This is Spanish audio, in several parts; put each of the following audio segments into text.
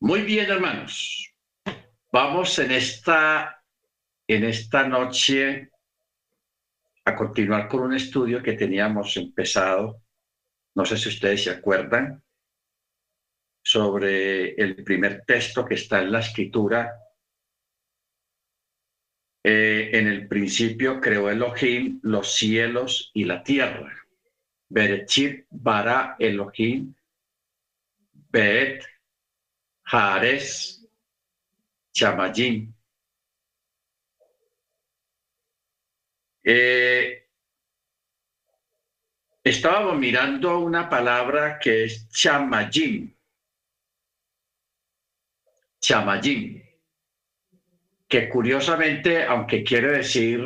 Muy bien, hermanos. Vamos en esta, en esta noche a continuar con un estudio que teníamos empezado, no sé si ustedes se acuerdan, sobre el primer texto que está en la escritura. Eh, en el principio creó Elohim los cielos y la tierra. Berechit bara Elohim Bet Haares Chamayim. Eh, estábamos mirando una palabra que es chamayim. Chamayim. Que curiosamente, aunque quiere decir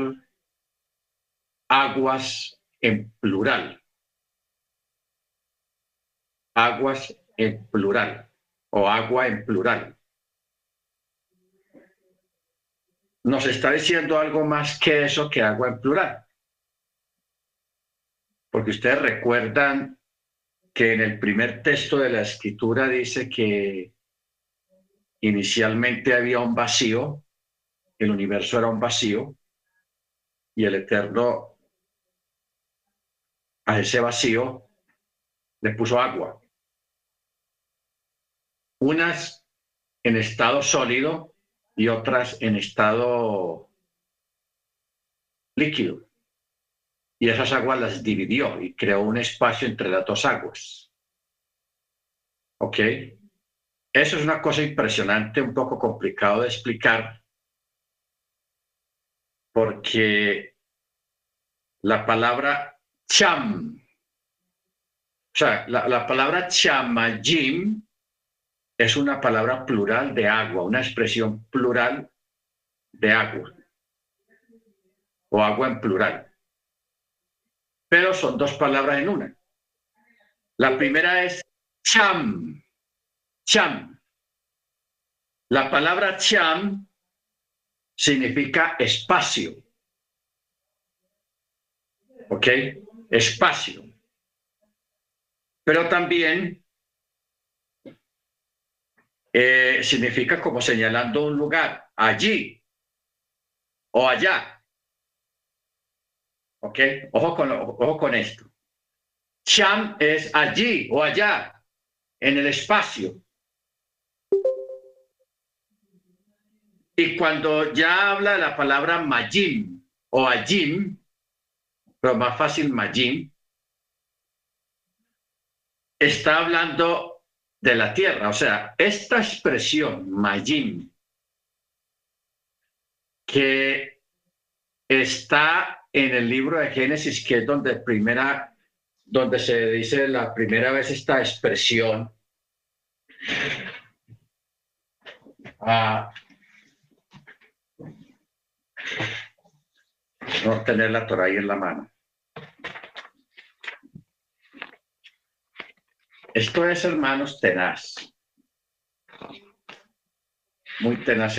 aguas en plural. Aguas en plural o agua en plural. Nos está diciendo algo más que eso que agua en plural. Porque ustedes recuerdan que en el primer texto de la escritura dice que inicialmente había un vacío, el universo era un vacío, y el Eterno a ese vacío le puso agua unas en estado sólido y otras en estado líquido. Y esas aguas las dividió y creó un espacio entre las dos aguas. ¿Ok? Eso es una cosa impresionante, un poco complicado de explicar, porque la palabra cham, o sea, la, la palabra chamayim es una palabra plural de agua, una expresión plural de agua o agua en plural. Pero son dos palabras en una. La primera es cham, cham. La palabra cham significa espacio. ¿Ok? Espacio. Pero también eh, significa como señalando un lugar, allí o allá. ¿Ok? Ojo con, ojo con esto. Cham es allí o allá, en el espacio. Y cuando ya habla la palabra majim o ajim, pero más fácil majim, está hablando de la tierra. O sea, esta expresión, Mayim, que está en el libro de Génesis, que es donde primera, donde se dice la primera vez esta expresión. a no tener la Torah ahí en la mano. Esto es, hermanos, tenaz. Muy tenaz.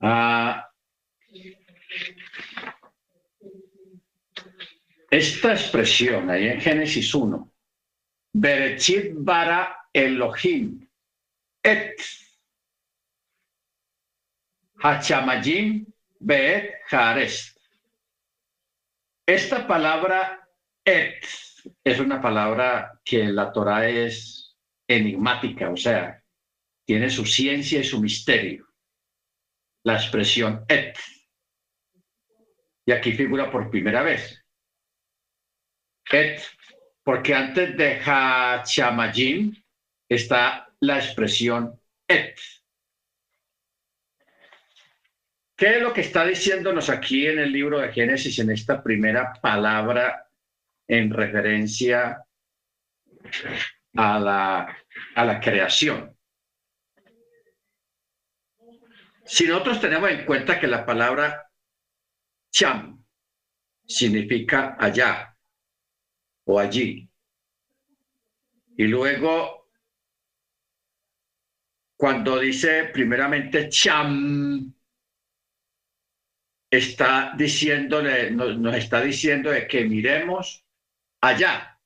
Ah, esta expresión ahí en Génesis 1, Berechit bara Elohim, et Hachamayim Bet. Esta palabra et es una palabra que en la Torah es enigmática, o sea, tiene su ciencia y su misterio. La expresión et. Y aquí figura por primera vez. Et, porque antes de Hachamayim está la expresión et. ¿Qué es lo que está diciéndonos aquí en el libro de Génesis, en esta primera palabra en referencia a la, a la creación? Si nosotros tenemos en cuenta que la palabra cham significa allá o allí, y luego cuando dice primeramente cham, está diciéndole, nos, está diciendo que miremos allá.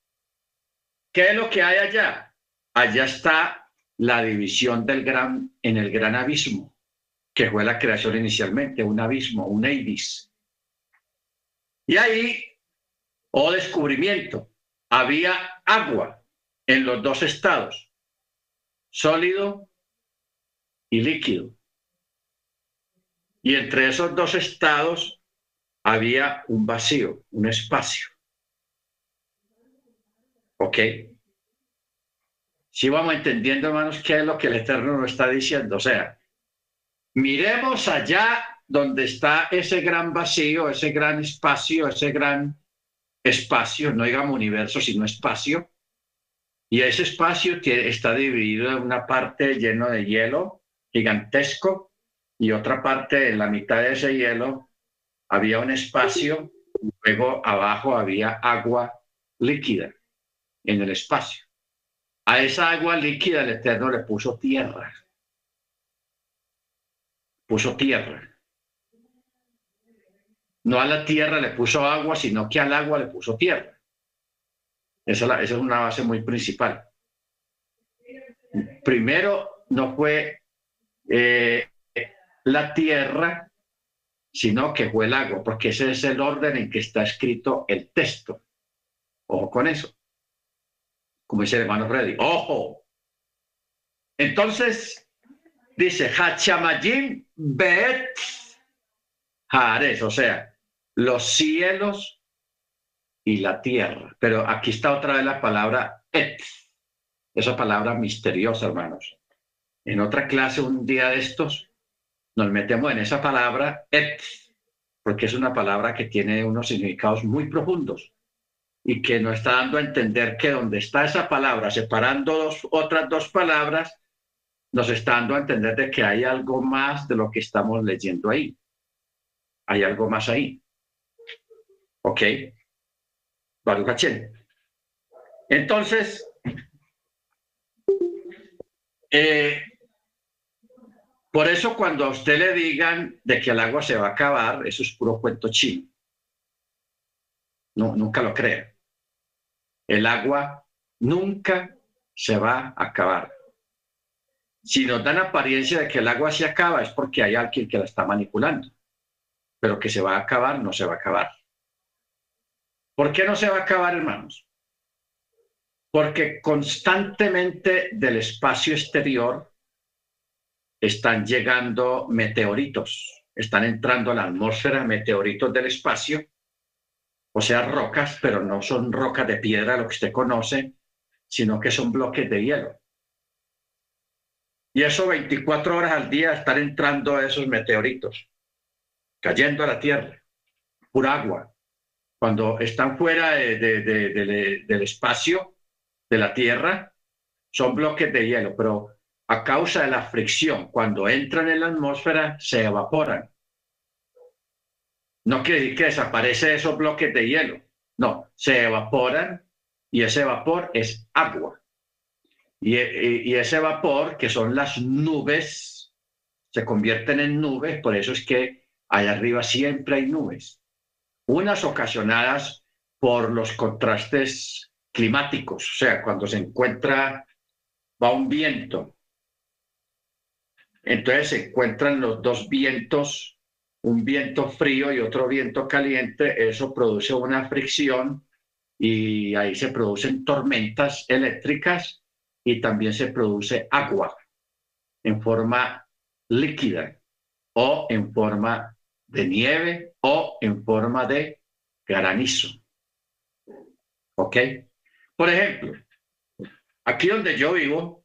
¿Qué es lo que hay allá? Allá está la división del gran, en el gran abismo, que fue la creación inicialmente, un abismo, un Eidis. Y ahí, oh descubrimiento, había agua en los dos estados, sólido y líquido. Y entre esos dos estados había un vacío, un espacio. ¿Ok? Si vamos entendiendo, hermanos, qué es lo que el Eterno nos está diciendo. O sea, miremos allá donde está ese gran vacío, ese gran espacio, ese gran espacio, no digamos universo, sino espacio. Y ese espacio está dividido en una parte lleno de hielo gigantesco y otra parte, en la mitad de ese hielo, había un espacio, luego abajo había agua líquida en el espacio. A esa agua líquida el Eterno le puso tierra. Puso tierra. No a la tierra le puso agua, sino que al agua le puso tierra. Esa, es una base muy principal. Primero no fue eh, la tierra, sino que fue el agua, porque ese es el orden en que está escrito el texto. Ojo con eso. Como dice el hermano Freddy, ojo. Entonces, dice, Hachamayim Bet Haares, o sea, los cielos y la tierra. Pero aquí está otra vez la palabra et, esa palabra misteriosa, hermanos. En otra clase, un día de estos, nos metemos en esa palabra et, porque es una palabra que tiene unos significados muy profundos y que nos está dando a entender que donde está esa palabra, separando dos, otras dos palabras, nos está dando a entender de que hay algo más de lo que estamos leyendo ahí. Hay algo más ahí. ¿Ok? Baruch Entonces, eh, por eso cuando a usted le digan de que el agua se va a acabar, eso es puro cuento chino. No, nunca lo crea. El agua nunca se va a acabar. Si nos dan apariencia de que el agua se acaba es porque hay alguien que la está manipulando. Pero que se va a acabar, no se va a acabar. ¿Por qué no se va a acabar, hermanos? Porque constantemente del espacio exterior están llegando meteoritos, están entrando a la atmósfera meteoritos del espacio, o sea, rocas, pero no son rocas de piedra, lo que usted conoce, sino que son bloques de hielo. Y eso 24 horas al día están entrando esos meteoritos, cayendo a la Tierra, pura agua. Cuando están fuera del espacio de la Tierra, son bloques de hielo, pero a causa de la fricción, cuando entran en la atmósfera, se evaporan. No quiere decir que desaparece esos bloques de hielo. No, se evaporan y ese vapor es agua. Y, y, ese vapor, que son las nubes, se convierten en nubes, por eso es que allá arriba siempre hay nubes. Unas ocasionadas por los contrastes climáticos, o sea, cuando se encuentra, va un viento entonces se encuentran los dos vientos, un viento frío y otro viento caliente, eso produce una fricción y ahí se producen tormentas eléctricas y también se produce agua en forma líquida o en forma de nieve o en forma de granizo. ¿Ok? Por ejemplo, aquí donde yo vivo,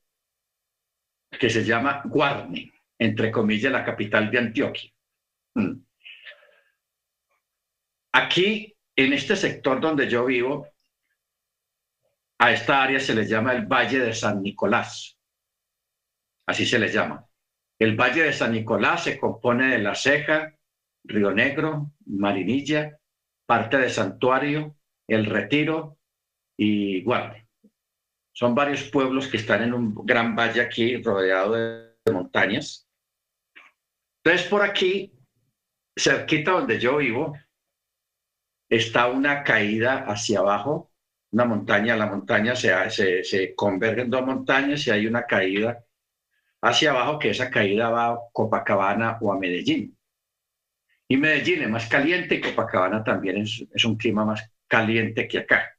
que se llama Guarne, entre comillas, la capital de Antioquia. Mm. Aquí, en este sector donde yo vivo, a esta área se le llama el Valle de San Nicolás. Así se le llama. El Valle de San Nicolás se compone de La Ceja, Río Negro, Marinilla, parte de Santuario, El Retiro y Guarne. Son varios pueblos que están en un gran valle aquí rodeado de montañas. Entonces por aquí cerquita donde yo vivo, está una caída hacia abajo, una montaña, la montaña se, se, se convergen dos montañas y hay una caída hacia abajo, que esa caída va a Copacabana o a Medellín. Y Medellín es más caliente y Copacabana también es, es un clima más caliente que acá.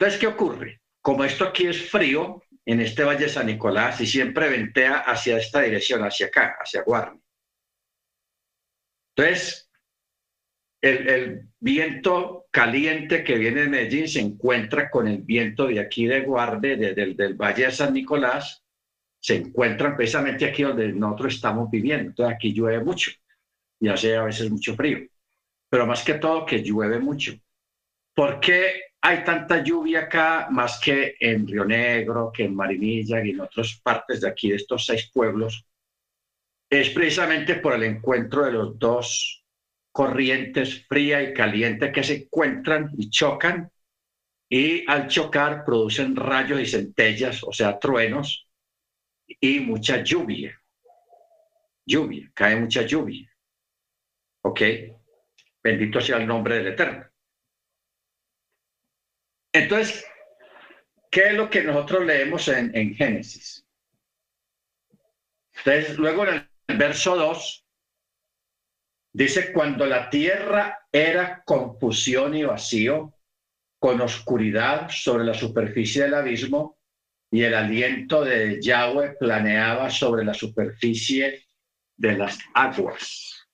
Entonces, ¿qué ocurre? Como esto aquí es frío, en este Valle San Nicolás, y siempre ventea hacia esta dirección, hacia acá, hacia Guarne. Entonces, el, viento caliente que viene de Medellín se encuentra con el viento de aquí de Guarde, del Valle de San Nicolás, se encuentran precisamente aquí donde nosotros estamos viviendo. Entonces aquí llueve mucho y hace a veces mucho frío, pero más que todo que llueve mucho. ¿Por qué hay tanta lluvia acá más que en Río Negro, que en Marinilla y en otras partes de aquí, de estos seis pueblos? Es precisamente por el encuentro de los dos corrientes fría y caliente que se encuentran y chocan y al chocar producen rayos y centellas, o sea, truenos y mucha lluvia. Lluvia, cae mucha lluvia. ¿Ok? Bendito sea el nombre del Eterno. Entonces, ¿qué es lo que nosotros leemos en, Génesis? Entonces, luego en el verso 2, Dice, cuando la tierra era confusión y vacío, con oscuridad sobre la superficie del abismo, y el aliento de Yahweh planeaba sobre la superficie de las aguas.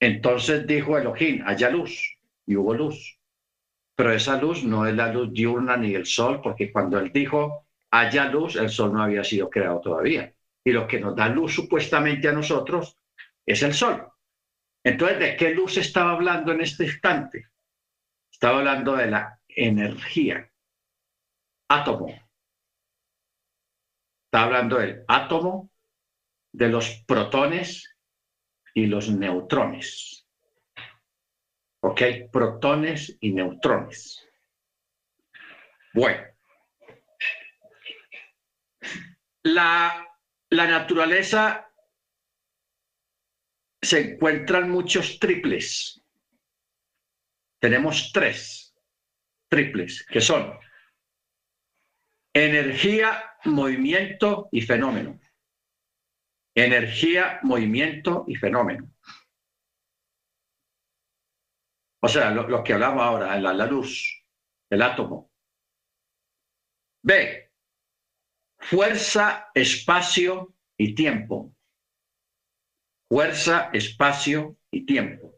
Entonces dijo Elohim, haya luz, y hubo luz. Pero esa luz no es la luz diurna ni el sol, porque cuando él dijo, haya luz, el sol no había sido creado todavía. Y lo que nos da luz supuestamente a nosotros es el sol. Entonces, ¿de qué luz estaba hablando en este instante? Estaba hablando de la energía, átomo. Está hablando del átomo, de los protones y los neutrones. ¿Ok? Protones y neutrones. Bueno. La, la naturaleza se encuentran muchos triples. Tenemos tres triples, que son energía, movimiento y fenómeno. Energía, movimiento y fenómeno. O sea, lo, que hablamos ahora, la, la luz, el átomo. B, fuerza, espacio y tiempo fuerza, espacio y tiempo.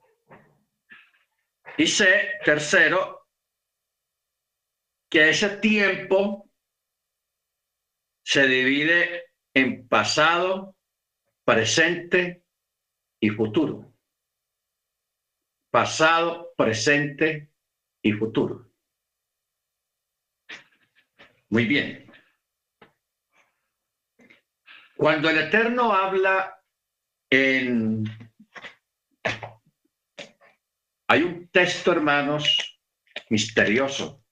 Y sé, tercero, que ese tiempo se divide en pasado, presente y futuro. Pasado, presente y futuro. Muy bien. Cuando el Eterno habla hay un texto, hermanos, misterioso,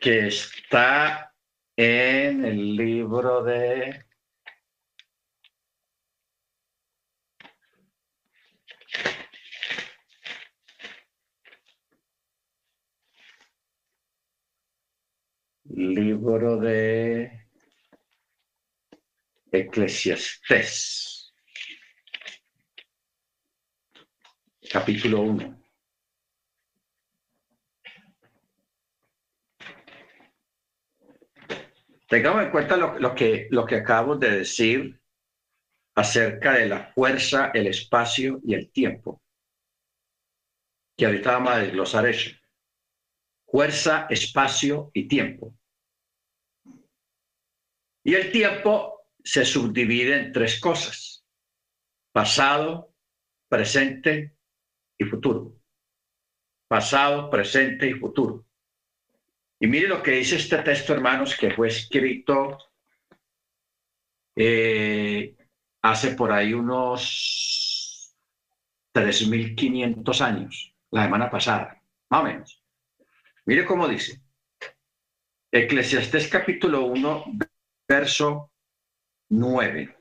que está en el libro de libro de Eclesiastés, capítulo 1. Tengamos en cuenta lo, que, lo que acabo de decir acerca de la fuerza, el espacio y el tiempo. Que ahorita vamos a desglosar eso. Fuerza, espacio y tiempo. Y el tiempo se subdivide en tres cosas, pasado, presente y futuro. Pasado, presente y futuro. Y mire lo que dice este texto, hermanos, que fue escrito eh, hace por ahí unos 3.500 años, la semana pasada, más o menos. Mire cómo dice. Eclesiastés capítulo 1, verso 9.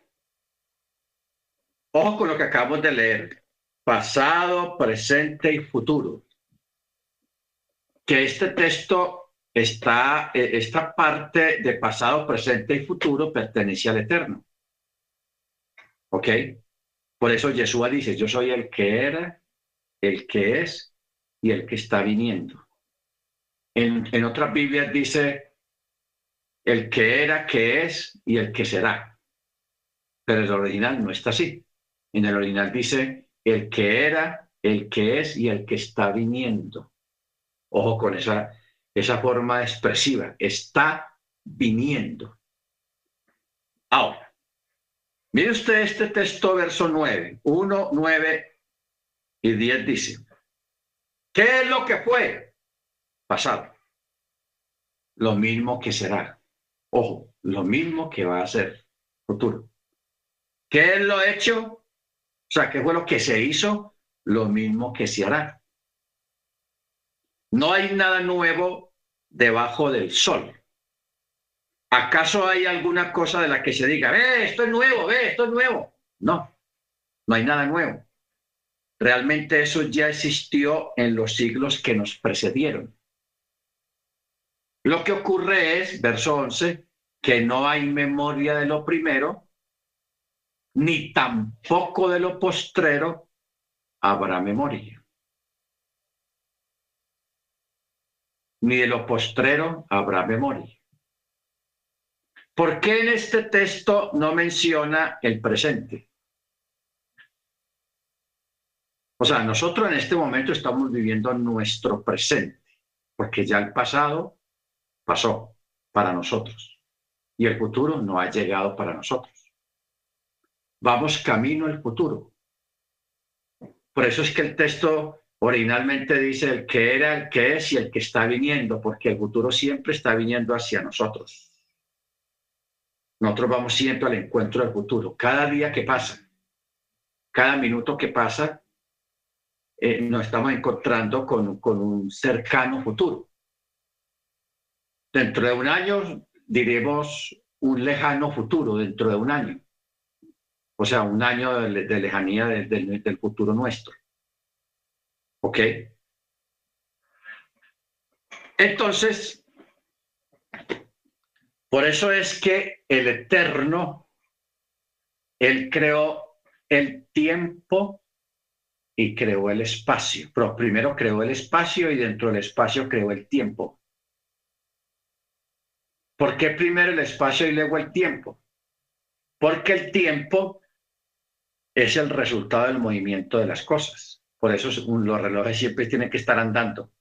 Ojo con lo que acabamos de leer. Pasado, presente y futuro. Que este texto está, eh, esta parte de pasado, presente y futuro pertenece al Eterno. ¿Ok? Por eso Yeshua dice, yo soy el que era, el que es y el que está viniendo. En, en otras Biblias dice, el que era, que es y el que será. Pero el original no está así. En el original dice el que era, el que es y el que está viniendo. Ojo con esa, esa forma expresiva. Está viniendo. Ahora, mire usted este texto, verso 9, 1, 9 y 10 dice, ¿qué es lo que fue? Pasado. Lo mismo que será. Ojo, lo mismo que va a ser futuro. ¿Qué es lo hecho? O sea, ¿qué fue lo que se hizo? Lo mismo que se hará. No hay nada nuevo debajo del sol. ¿Acaso hay alguna cosa de la que se diga, ve, esto es nuevo, ve, esto es nuevo? No, no hay nada nuevo. Realmente eso ya existió en los siglos que nos precedieron. Lo que ocurre es, verso 11, que no hay memoria de lo primero, ni tampoco de lo postrero habrá memoria. Ni de lo postrero habrá memoria. ¿Por qué en este texto no menciona el presente? O sea, nosotros en este momento estamos viviendo nuestro presente, porque ya el pasado pasó para nosotros y el futuro no ha llegado para nosotros. Vamos camino al futuro. Por eso es que el texto originalmente dice el que era, el que es y el que está viniendo, porque el futuro siempre está viniendo hacia nosotros. Nosotros vamos siempre al encuentro del futuro. Cada día que pasa, cada minuto que pasa, eh, nos estamos encontrando con, con un cercano futuro. Dentro de un año diremos un lejano futuro, dentro de un año o sea, un año de, lejanía del futuro nuestro. ¿Ok? Entonces, por eso es que el Eterno, Él creó el tiempo y creó el espacio. Pero primero creó el espacio y dentro del espacio creó el tiempo. ¿Por qué primero el espacio y luego el tiempo? Porque el tiempo es el resultado del movimiento de las cosas. Por eso los relojes siempre tienen que estar andando.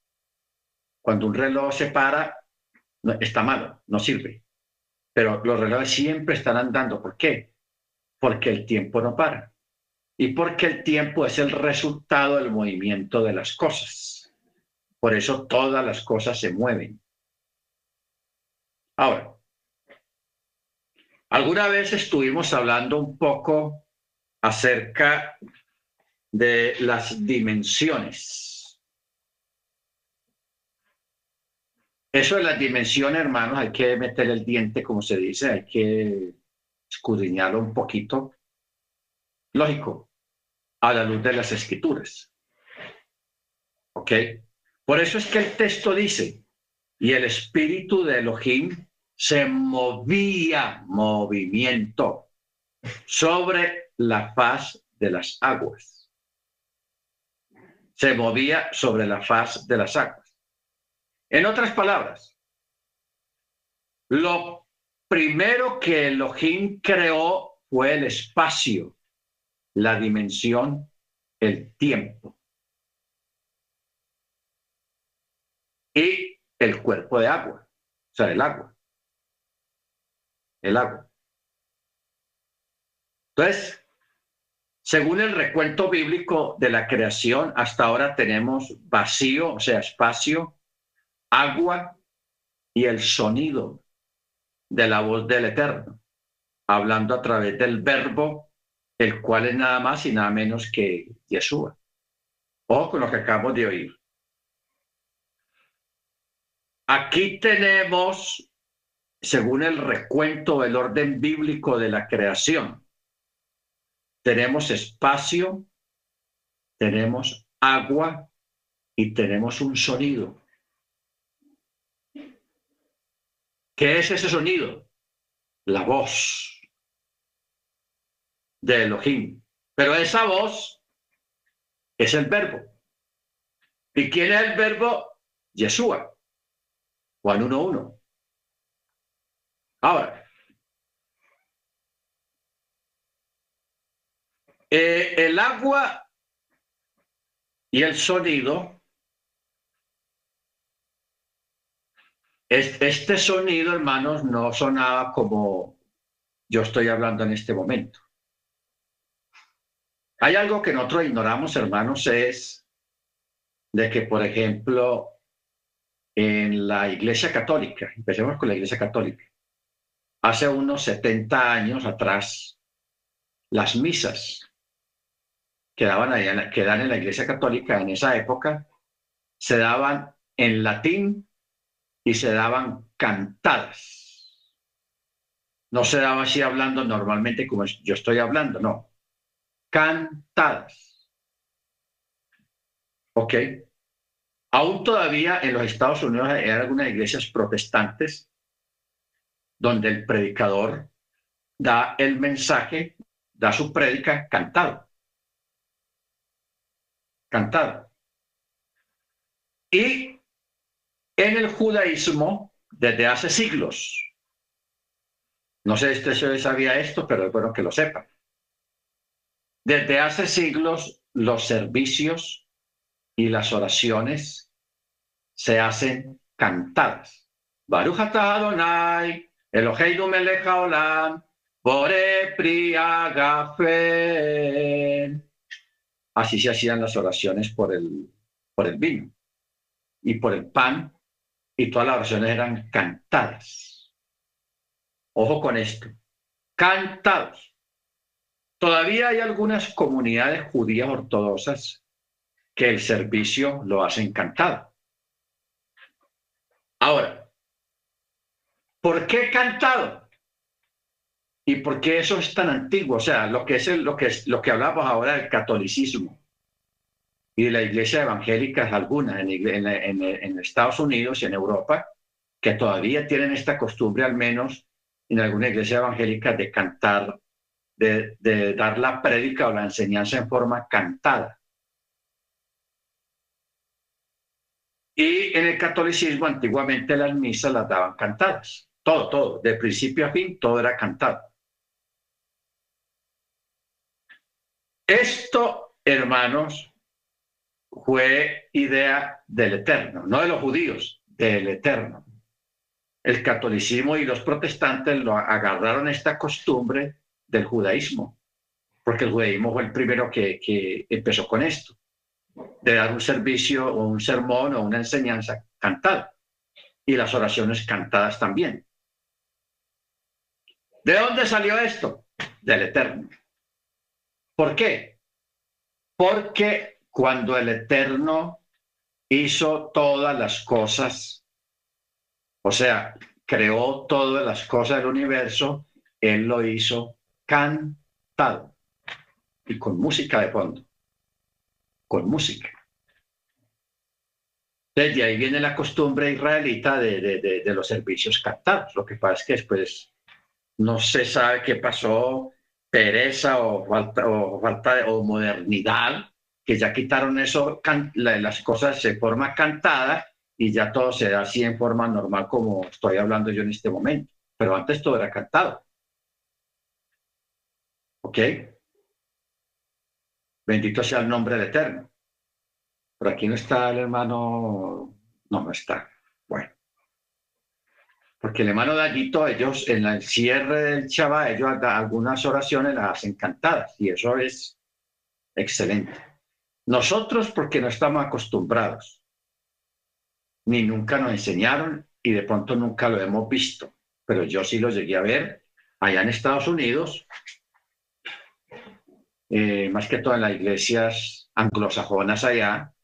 Cuando un reloj se para, está malo, no sirve. Pero los relojes siempre están andando. ¿Por qué? Porque el tiempo no para. Y porque el tiempo es el resultado del movimiento de las cosas. Por eso todas las cosas se mueven. Ahora, alguna vez estuvimos hablando un poco acerca de las dimensiones. Eso de las dimensiones, hermanos, hay que meter el diente, como se dice, hay que escudriñarlo un poquito. Lógico, a la luz de las escrituras. ¿Ok? Por eso es que el texto dice, y el espíritu de Elohim se movía, movimiento, sobre la faz de las aguas. Se movía sobre la faz de las aguas. En otras palabras, lo primero que Elohim creó fue el espacio, la dimensión, el tiempo. Y el cuerpo de agua, o sea, el agua. El agua. Entonces, según el recuento bíblico de la creación, hasta ahora tenemos vacío, o sea, espacio, agua y el sonido de la voz del Eterno, hablando a través del verbo, el cual es nada más y nada menos que Yeshua. Ojo con lo que acabamos de oír. Aquí tenemos, según el recuento, el orden bíblico de la creación tenemos espacio, tenemos agua y tenemos un sonido. ¿Qué es ese sonido? La voz de Elohim. Pero esa voz es el verbo. ¿Y quién es el verbo? Yeshua. Juan 1.1. Ahora, eh, el agua y el sonido, este sonido, hermanos, no sonaba como yo estoy hablando en este momento. Hay algo que nosotros ignoramos, hermanos, es de que, por ejemplo, en la Iglesia Católica, empecemos con la Iglesia Católica, hace unos 70 años atrás, las misas que, daban dan en la Iglesia Católica en esa época se daban en latín y se daban cantadas. No se daba así hablando normalmente como yo estoy hablando, no. Cantadas. ¿Ok? Aún todavía en los Estados Unidos hay algunas iglesias protestantes donde el predicador da el mensaje, da su prédica cantado. Cantado. Y en el judaísmo, desde hace siglos, no sé si usted sabía esto, pero es bueno que lo sepa. Desde hace siglos, los servicios y las oraciones se hacen cantadas. Baruch Adonai, Eloheinu melech haolam, bore Así se hacían las oraciones por el, por el vino y por el pan, y todas las oraciones eran cantadas. Ojo con esto, cantados. Todavía hay algunas comunidades judías ortodoxas que el servicio lo hacen cantado. Ahora, ¿por qué cantado? ¿Y por qué eso es tan antiguo? O sea, lo que es lo que es lo que hablamos ahora del catolicismo y de la iglesia evangélica algunas en, en, Estados Unidos y en Europa que todavía tienen esta costumbre, al menos en alguna iglesia evangélica, de cantar, de, de dar la prédica o la enseñanza en forma cantada. Y en el catolicismo antiguamente las misas las daban cantadas. Todo, todo, de principio a fin, todo era cantado. Esto, hermanos, fue idea del Eterno, no de los judíos, del Eterno. El catolicismo y los protestantes lo agarraron esta costumbre del judaísmo, porque el judaísmo fue el primero que, que empezó con esto de dar un servicio o un sermón o una enseñanza cantada y las oraciones cantadas también. ¿De dónde salió esto? Del Eterno. ¿Por qué? Porque cuando el Eterno hizo todas las cosas, o sea, creó todas las cosas del universo, Él lo hizo cantado y con música de fondo con música. Desde ahí viene la costumbre israelita de, los servicios cantados. Lo que pasa es que después no se sabe qué pasó, pereza o falta, o falta de, o modernidad, que ya quitaron eso, las cosas de forma cantada y ya todo se da así en forma normal como estoy hablando yo en este momento. Pero antes todo era cantado. ¿Ok? Bendito sea el nombre del Eterno. Por aquí no está el hermano, no, no está. Porque el hermano Dallito, ellos en el cierre del Shabbat, ellos algunas oraciones las hacen cantadas y eso es excelente. Nosotros porque no estamos acostumbrados, ni nunca nos enseñaron y de pronto nunca lo hemos visto, pero yo sí lo llegué a ver allá en Estados Unidos, eh, más que todo en las iglesias anglosajonas allá,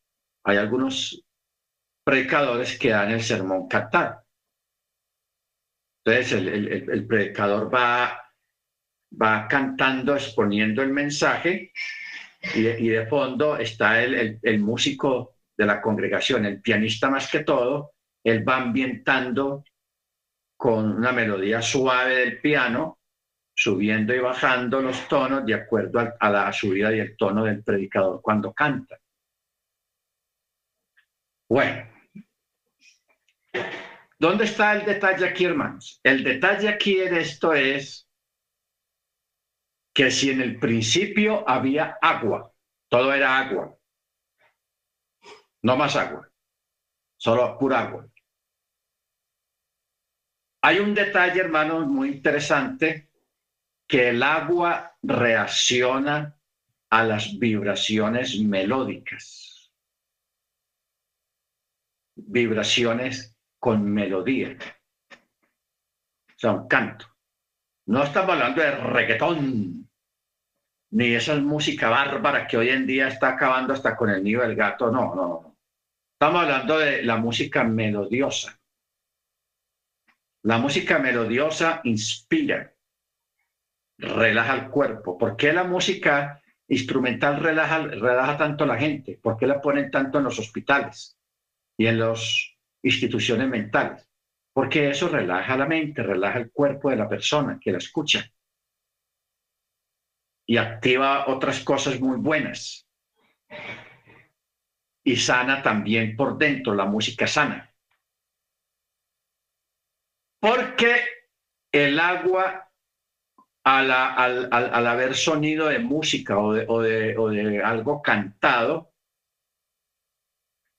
hay algunos predicadores que dan el sermón cantado. Entonces el, predicador va cantando, exponiendo el mensaje y de, fondo está el, el, músico de la congregación, el pianista más que todo, él va ambientando con una melodía suave del piano, subiendo y bajando los tonos de acuerdo a, la subida y el tono del predicador cuando canta. Bueno, ¿dónde está el detalle aquí, hermanos? El detalle aquí en esto es que si en el principio había agua, todo era agua, no más agua, solo pura agua. Hay un detalle, hermanos, muy interesante, que el agua reacciona a las vibraciones melódicas, vibraciones con melodía, o sea, un canto. No estamos hablando de reggaetón, ni esa música bárbara que hoy en día está acabando hasta con el nido del gato, no, no, no. Estamos hablando de la música melodiosa. La música melodiosa inspira, relaja el cuerpo. ¿Por qué la música instrumental relaja, relaja tanto a la gente? ¿Por qué la ponen tanto en los hospitales y en las instituciones mentales? Porque eso relaja la mente, relaja el cuerpo de la persona que la escucha y activa otras cosas muy buenas. Y sana también por dentro, la música sana. Porque el agua, al, al, haber sonido de música o de, o de algo cantado,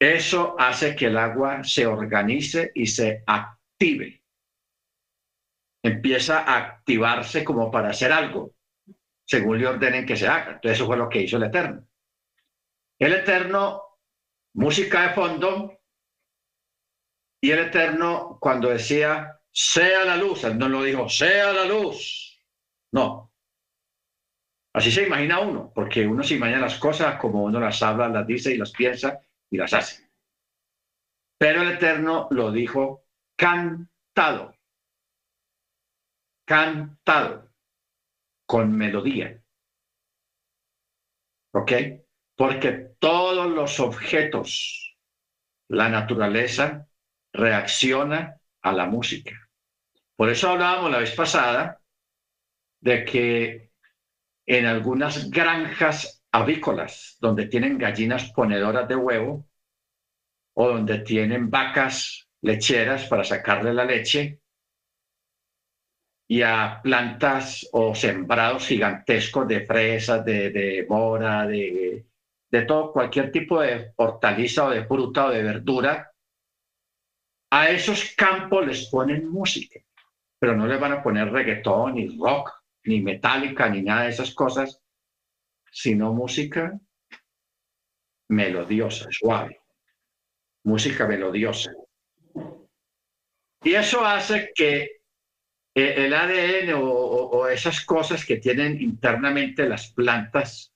eso hace que el agua se organice y se active. Empieza a activarse como para hacer algo según le ordenen que se haga. Entonces eso fue lo que hizo el Eterno. El Eterno, música de fondo, y el Eterno cuando decía, sea la luz, no lo dijo, sea la luz. No. Así se imagina uno, porque uno se imagina las cosas como uno las habla, las dice y las piensa y las hace. Pero el Eterno lo dijo cantado. Cantado con melodía. ¿Ok? Porque todos los objetos, la naturaleza, reacciona a la música. Por eso hablábamos la vez pasada de que en algunas granjas avícolas, donde tienen gallinas ponedoras de huevo o donde tienen vacas lecheras para sacarle la leche, y a plantas o sembrados gigantescos de fresas, de, mora, de, de todo, cualquier tipo de hortaliza o de fruta o de verdura, a esos campos les ponen música, pero no les van a poner reggaetón, ni rock, ni metálica, ni nada de esas cosas, sino música melodiosa, suave, música melodiosa. Y eso hace que eh, el ADN o, esas cosas que tienen internamente las plantas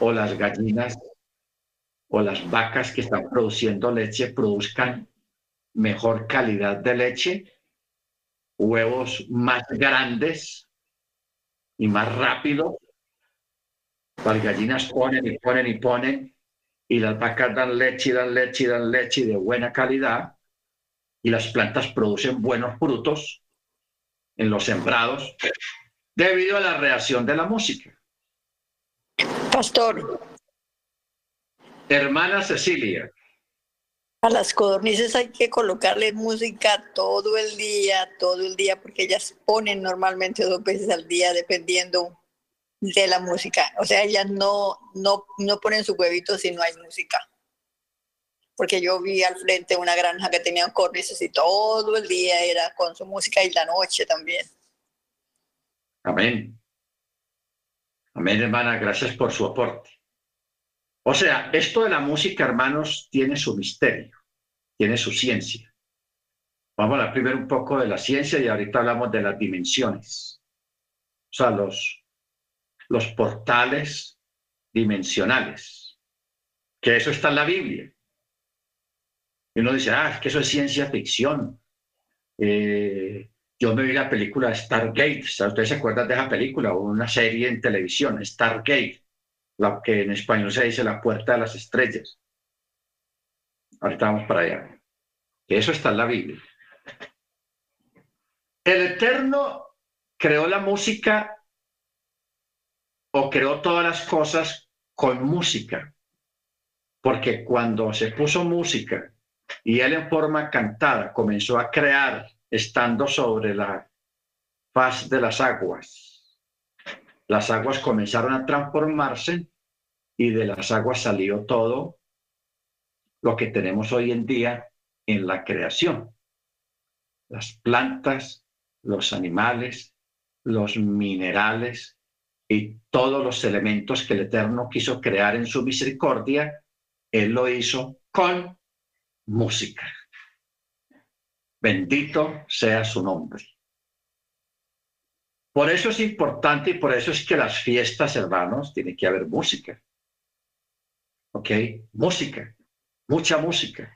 o las gallinas o las vacas que están produciendo leche produzcan mejor calidad de leche, huevos más grandes y más rápido. Las gallinas ponen y ponen y ponen y las vacas dan leche y dan leche y dan leche de buena calidad y las plantas producen buenos frutos en los sembrados debido a la reacción de la música. Pastor. Hermana Cecilia. A las codornices hay que colocarle música todo el día, todo el día, porque ellas ponen normalmente dos veces al día dependiendo de la música. O sea, ellas no, no, no ponen sus huevitos si no hay música porque yo vi al frente una granja que tenía cornices y todo el día era con su música y la noche también. Amén. Amén, hermana, gracias por su aporte. O sea, esto de la música, hermanos, tiene su misterio, tiene su ciencia. Vamos a hablar primero un poco de la ciencia y ahorita hablamos de las dimensiones. O sea, los, los portales dimensionales, que eso está en la Biblia. Y uno dice, ah, es que eso es ciencia ficción. Eh, yo me vi la película Stargate. ¿Ustedes se acuerdan de esa película? O una serie en televisión, Stargate, la que en español se dice La Puerta de las Estrellas. Ahorita vamos para allá. Eso está en la Biblia. El Eterno creó la música creó todas las cosas con música. Porque cuando se puso música y él en forma cantada comenzó a crear estando sobre la faz de las aguas. Las aguas comenzaron a transformarse y de las aguas salió todo lo que tenemos hoy en día en la creación. Las plantas, los animales, los minerales y todos los elementos que el Eterno quiso crear en su misericordia, Él lo hizo con música. Bendito sea su nombre. Por eso es importante y por eso es que las fiestas, hermanos, tiene que haber música. ¿Ok? Música, mucha música.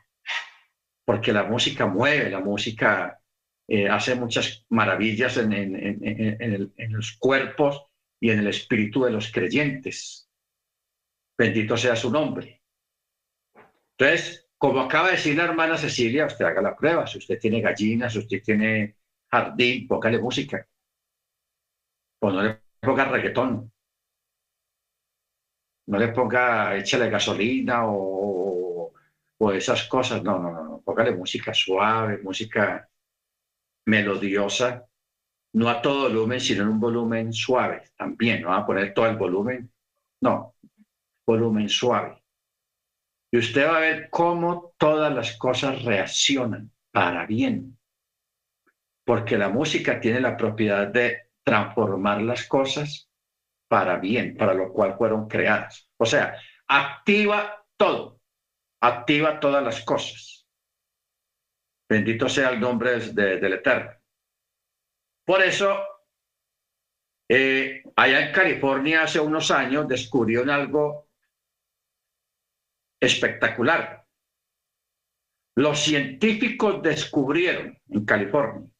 Porque la música mueve, la música eh, hace muchas maravillas en, en los cuerpos y en el espíritu de los creyentes. Bendito sea su nombre. Entonces, como acaba de decir la hermana Cecilia, usted haga la prueba. Si usted tiene gallinas, si usted tiene jardín, póngale música. O no le ponga reggaetón. No le ponga, échale gasolina o, o esas cosas. No, no, no. Póngale música suave, música melodiosa. No a todo volumen, sino en un volumen suave también. No va a poner todo el volumen. No, volumen suave. Y usted va a ver cómo todas las cosas reaccionan para bien. Porque la música tiene la propiedad de transformar las cosas para bien, para lo cual fueron creadas. O sea, activa todo, activa todas las cosas. Bendito sea el nombre del Eterno. Por eso, eh, allá en California hace unos años descubrieron algo espectacular. Los científicos descubrieron en California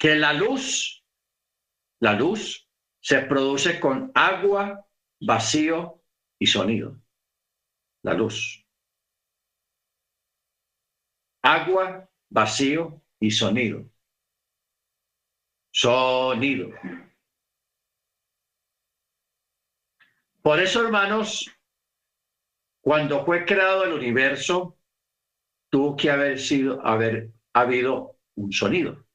que la luz, la luz se produce con agua, vacío y sonido. La luz. Agua, vacío y sonido. Sonido. Por eso, hermanos, cuando fue creado el universo, tuvo que haber sido, haber habido un sonido.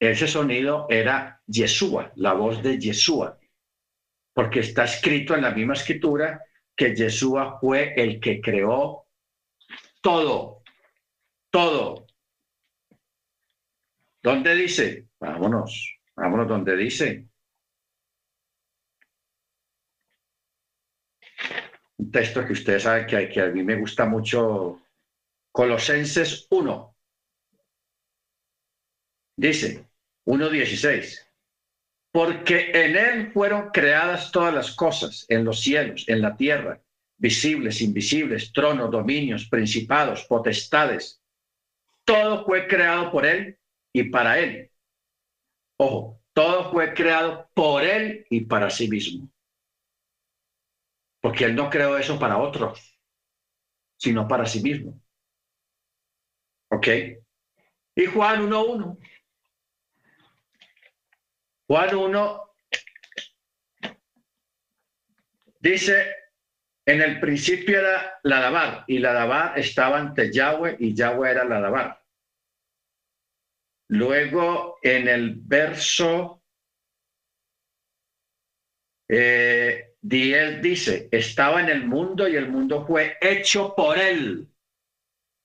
Ese sonido era Yeshua, la voz de Yeshua, porque está escrito en la misma escritura que Yeshua fue el que creó todo, todo. ¿Dónde dice? Vámonos, vámonos donde dice. un texto que ustedes saben que, que a mí me gusta mucho, Colosenses 1. Dice 1.16, porque en Él fueron creadas todas las cosas, en los cielos, en la tierra, visibles, invisibles, tronos, dominios, principados, potestades. Todo fue creado por Él y para Él. Ojo, todo fue creado por Él y para sí mismo porque Él no creó eso para otros, sino para sí mismo. ¿Ok? Y Juan 1.1. Juan 1 dice, en el principio era la Dabar, y la Dabar estaba ante Yahweh, y Yahweh era la Dabar. Luego, en el verso eh, 10 dice, estaba en el mundo y el mundo fue hecho por él.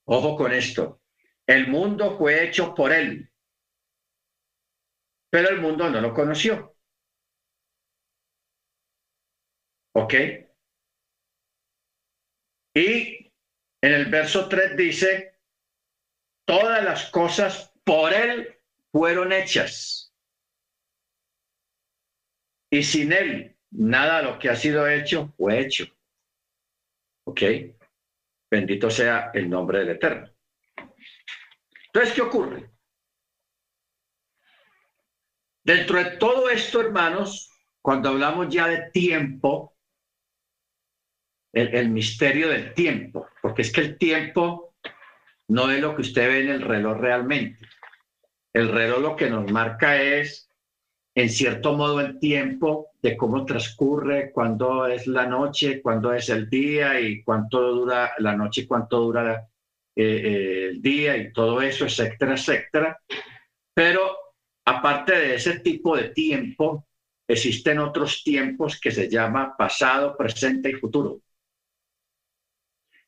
Ojo con esto, el mundo fue hecho por él, pero el mundo no lo conoció. ¿Ok? Y en el verso 3 dice, todas las cosas por él fueron hechas. Y sin él nada de lo que ha sido hecho fue hecho. ¿Ok? Bendito sea el nombre del Eterno. Entonces, ¿qué ocurre? Dentro de todo esto, hermanos, cuando hablamos ya de tiempo, el, misterio del tiempo, porque es que el tiempo no es lo que usted ve en el reloj realmente. El reloj lo que nos marca es, en cierto modo, el tiempo de cómo transcurre, cuándo es la noche, cuándo es el día y cuánto dura la noche y cuánto dura eh, eh, el día y todo eso, etcétera, etcétera. Pero aparte de ese tipo de tiempo, existen otros tiempos que se llama pasado, presente y futuro.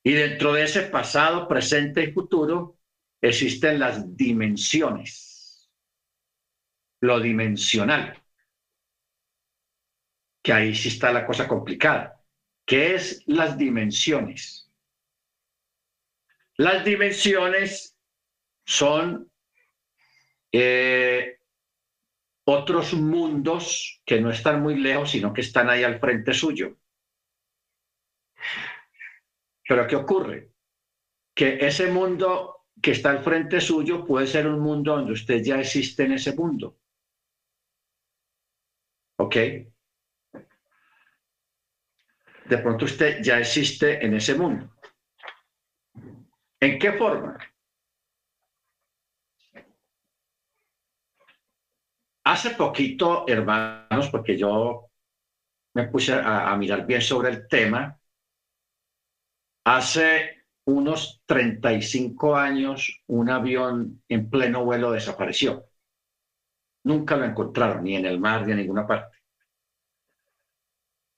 Y dentro de ese pasado, presente y futuro existen las dimensiones, lo dimensional, que ahí sí está la cosa complicada. ¿Qué es las dimensiones? Las dimensiones son eh, otros mundos que no están muy lejos, sino que están ahí al frente suyo. Pero ¿qué ocurre? Que ese mundo que está al frente suyo puede ser un mundo donde usted ya existe en ese mundo. ¿Ok? De pronto usted ya existe en ese mundo. ¿En qué forma? Hace poquito, hermanos, porque yo me puse a, mirar bien sobre el tema, hace unos 35 años un avión en pleno vuelo desapareció. Nunca lo encontraron, ni en el mar, ni en ninguna parte.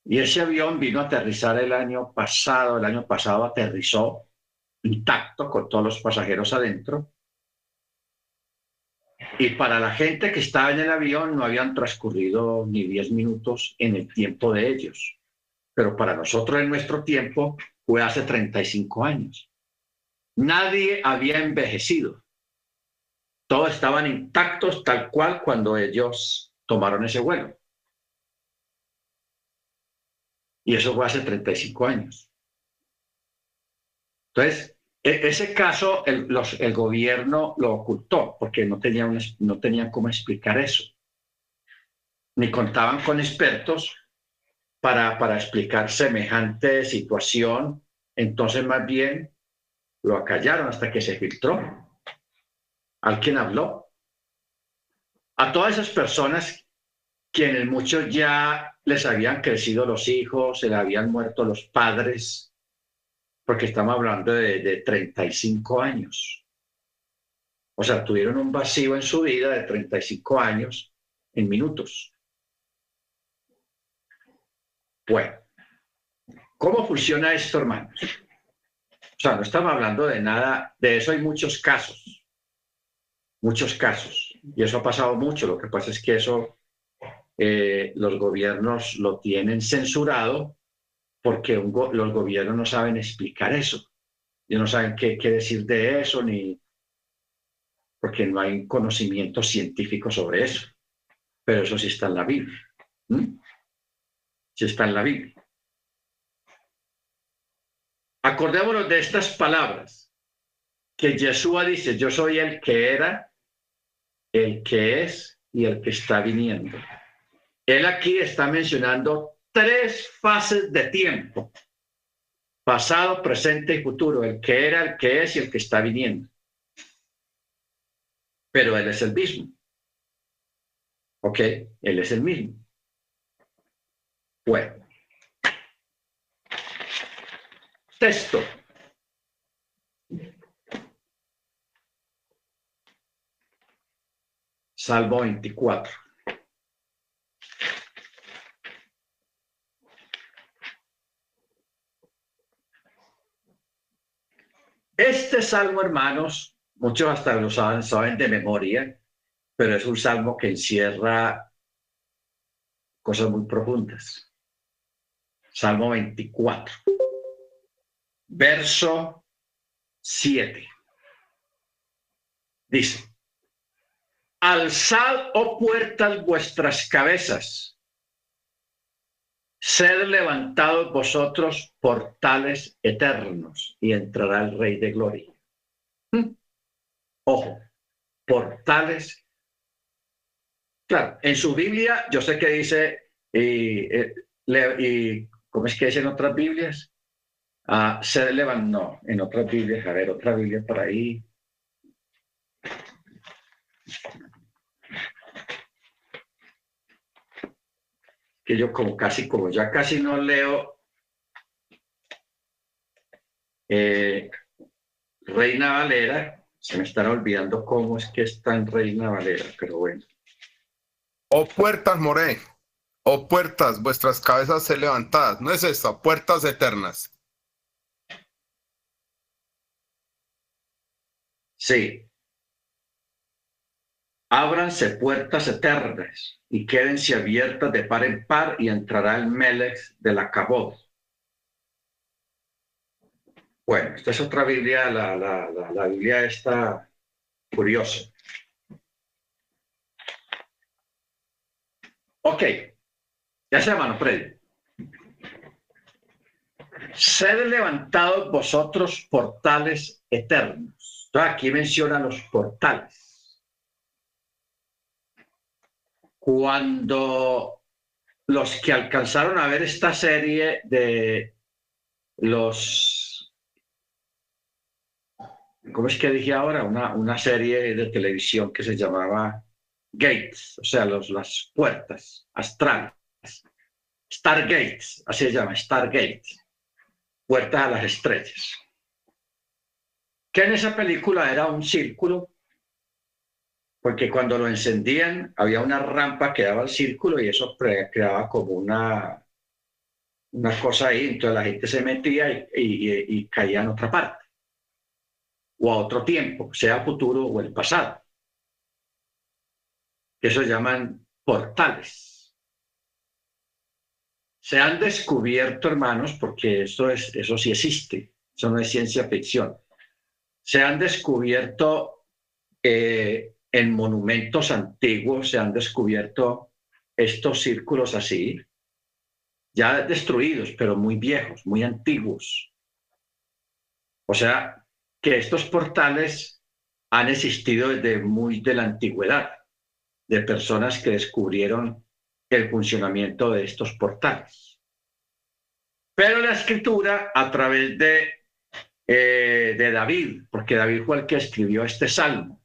Y ese avión vino a aterrizar el año pasado, el año pasado aterrizó intacto con todos los pasajeros adentro y para la gente que estaba en el avión no habían transcurrido ni 10 minutos en el tiempo de ellos. Pero para nosotros en nuestro tiempo fue hace 35 años. Nadie había envejecido. Todos estaban intactos tal cual cuando ellos tomaron ese vuelo. Y eso fue hace 35 años. Entonces, e, ese caso el, gobierno lo ocultó porque no tenían, no tenían cómo explicar eso. Ni contaban con expertos para, para explicar semejante situación. Entonces, más bien, lo acallaron hasta que se filtró. ¿Alguien habló? A todas esas personas quienes muchos ya les habían crecido los hijos, se le habían muerto los padres, porque estamos hablando de, de 35 años. O sea, tuvieron un vacío en su vida de 35 años en minutos. Bueno, ¿cómo funciona esto, hermanos? O sea, no estamos hablando de nada, de eso hay muchos casos, muchos casos, y eso ha pasado mucho. Lo que pasa es que eso eh, los gobiernos lo tienen censurado porque los gobiernos no saben explicar eso. Y no saben qué, decir de eso, ni porque no hay conocimiento científico sobre eso. Pero eso sí está en la Biblia. Sí está en la Biblia. Acordémonos de estas palabras que Yeshua dice, yo soy el que era, el que es y el que está viniendo. Él aquí está mencionando tres fases de tiempo, pasado, presente y futuro, el que era, el que es y el que está viniendo. Pero Él es el mismo. ¿Ok? Él es el mismo. Bueno. Texto. Salmo 24. Este salmo, hermanos, muchos hasta lo saben, saben de memoria, pero es un salmo que encierra cosas muy profundas. Salmo 24, verso 7. Dice, alzad, oh puertas, vuestras cabezas Sed levantados vosotros portales eternos y entrará el Rey de Gloria. ¿Mm? Ojo, portales Claro, en su Biblia, yo sé que dice, y, eh, y ¿cómo es que dice en otras Biblias? Ah, se elevan, no, en otras Biblias, a ver, otra Biblia por ahí. Que yo como casi, como ya casi no leo eh, Reina Valera, se me están olvidando cómo es que está en Reina Valera, pero bueno. O puertas, Moré. O puertas, vuestras cabezas se levantadas. No es eso, puertas eternas. Sí. Ábranse puertas eternas y quédense abiertas de par en par y entrará el Melech de la Cabot. Bueno, esta es otra Biblia, la, la, la, Biblia está curiosa. Ok, ya se mano, Freddy. Sed levantados vosotros portales eternos. aquí menciona los portales. Cuando los que alcanzaron a ver esta serie de los, ¿cómo es que dije ahora? Una, una serie de televisión que se llamaba gates, o sea, los, las puertas astrales. Stargates, así se llama, Stargates, puertas a las estrellas. Que en esa película era un círculo, porque cuando lo encendían había una rampa que daba al círculo y eso creaba como una, una cosa ahí, entonces la gente se metía y, y caía en otra parte, o a otro tiempo, sea futuro o el pasado. Eso llaman portales. Se han descubierto, hermanos, porque eso, es, eso sí existe, eso no es ciencia ficción. Se han descubierto eh, en monumentos antiguos, se han descubierto estos círculos así, ya destruidos, pero muy viejos, muy antiguos. O sea, que estos portales han existido desde muy de la antigüedad de personas que descubrieron el funcionamiento de estos portales. Pero la escritura, a través de, eh, de David, porque David fue el que escribió este salmo,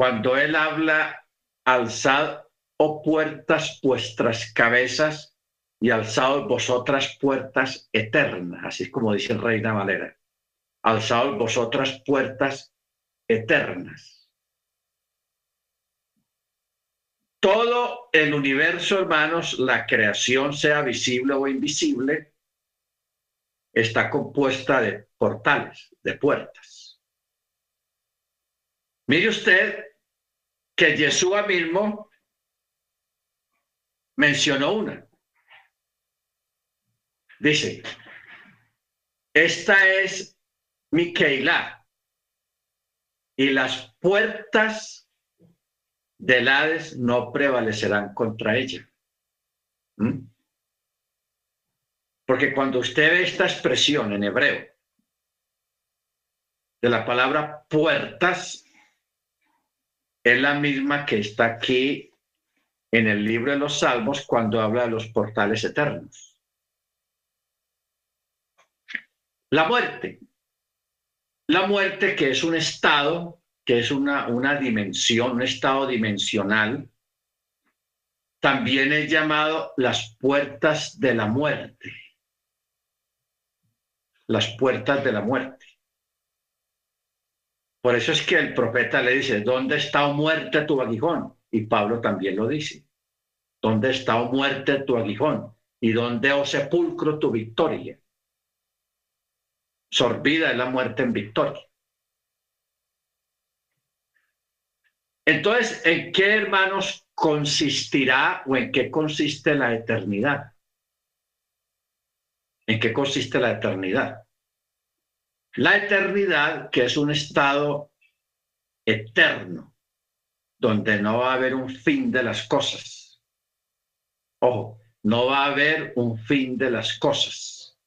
cuando él habla, alzad, oh puertas, vuestras cabezas, y alzad vosotras puertas eternas, así es como dice Reina Valera, alzad vosotras puertas eternas. Todo el universo, hermanos, la creación, sea visible o invisible, está compuesta de portales, de puertas. Mire usted que Yeshua mismo mencionó una. Dice, esta es mi y las puertas del Hades no prevalecerán contra ella. ¿Mm? Porque cuando usted ve esta expresión en hebreo de la palabra puertas, es la misma que está aquí en el libro de los Salmos cuando habla de los portales eternos. La muerte. La muerte que es un estado que es una, una dimensión, un estado dimensional, también es llamado las puertas de la muerte. Las puertas de la muerte. Por eso es que el profeta le dice, ¿dónde está o muerte tu aguijón? Y Pablo también lo dice, ¿dónde está o muerte tu aguijón? ¿Y dónde o sepulcro tu victoria? Sorbida es la muerte en victoria. Entonces, ¿en qué, hermanos, consistirá o en qué consiste la eternidad? ¿En qué consiste la eternidad? La eternidad, que es un estado eterno, donde no va a haber un fin de las cosas. Ojo, no va a haber un fin de las cosas.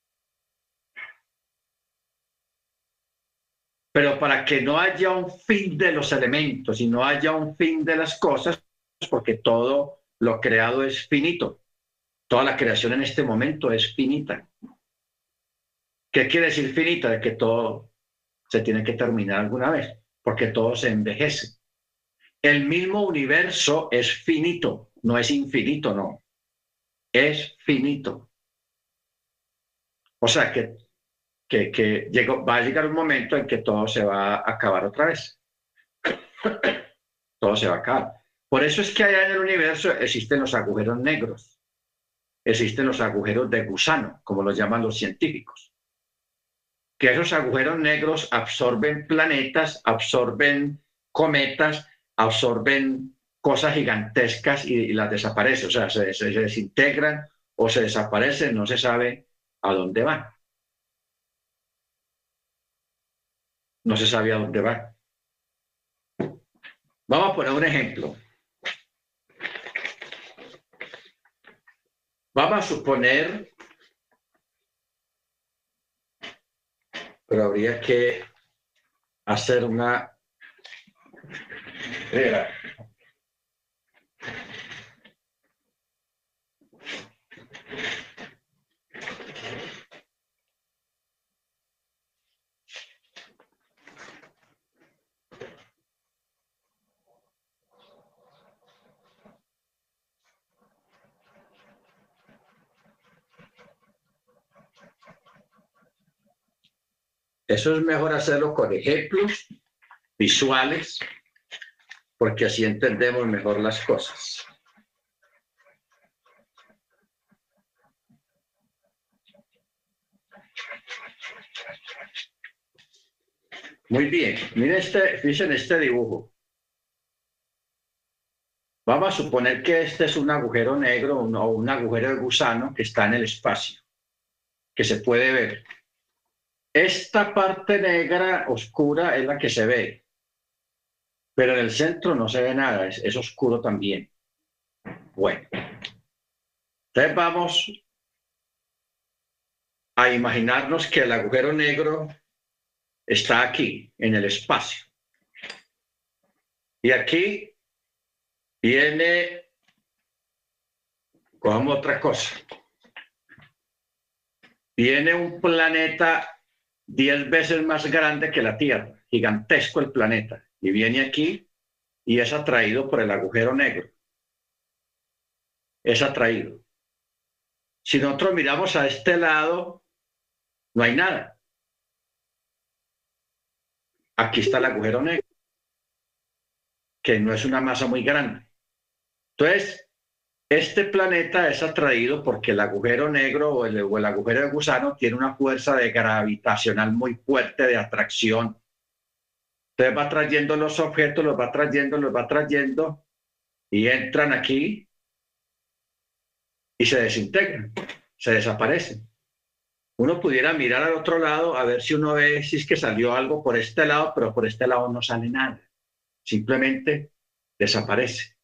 Pero para que no haya un fin de los elementos y no haya un fin de las cosas, porque todo lo creado es finito. Toda la creación en este momento es finita. ¿Qué quiere decir finita? De que todo se tiene que terminar alguna vez, porque todo se envejece. El mismo universo es finito, no es infinito, no. Es finito. O sea que, que, va a llegar un momento en que todo se va a acabar otra vez. todo se va a acabar. Por eso es que allá en el universo existen los agujeros negros, existen los agujeros de gusano, como los llaman los científicos. Que esos agujeros negros absorben planetas, absorben cometas, absorben cosas gigantescas y, las desaparecen, o sea, se, se, desintegran o se desaparecen, no se sabe a dónde van. No se sabe a dónde van. Vamos a poner un ejemplo. Vamos a suponer, pero habría que hacer una... Eso es mejor hacerlo con ejemplos visuales, porque así entendemos mejor las cosas. Muy bien, miren este, fíjense en este dibujo. Vamos a suponer que este es un agujero negro o un agujero de gusano que está en el espacio, que se puede ver. Esta parte negra oscura es la que se ve, pero en el centro no se ve nada, es, oscuro también. Bueno, entonces vamos a imaginarnos que el agujero negro está aquí, en el espacio. Y aquí viene, como otra cosa, viene un planeta diez veces más grande que la Tierra, gigantesco el planeta, y viene aquí y es atraído por el agujero negro. Es atraído. Si nosotros miramos a este lado, no hay nada. Aquí está el agujero negro, que no es una masa muy grande. Entonces, este planeta es atraído porque el agujero negro o el, agujero de gusano tiene una fuerza de gravitacional muy fuerte de atracción. Entonces va trayendo los objetos, los va trayendo, los va trayendo y entran aquí y se desintegran, se desaparecen. Uno pudiera mirar al otro lado a ver si uno ve si es que salió algo por este lado, pero por este lado no sale nada. Simplemente desaparece.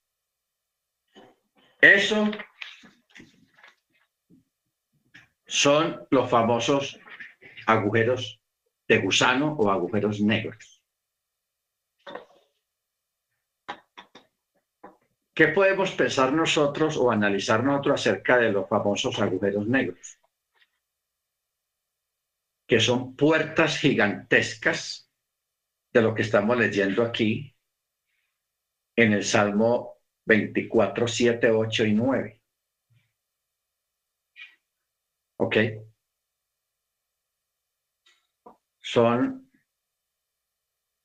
Eso son los famosos agujeros de gusano o agujeros negros. ¿Qué podemos pensar nosotros o analizar nosotros acerca de los famosos agujeros negros? Que son puertas gigantescas de lo que estamos leyendo aquí en el Salmo 24, 7, 8 y 9. ¿Ok? Son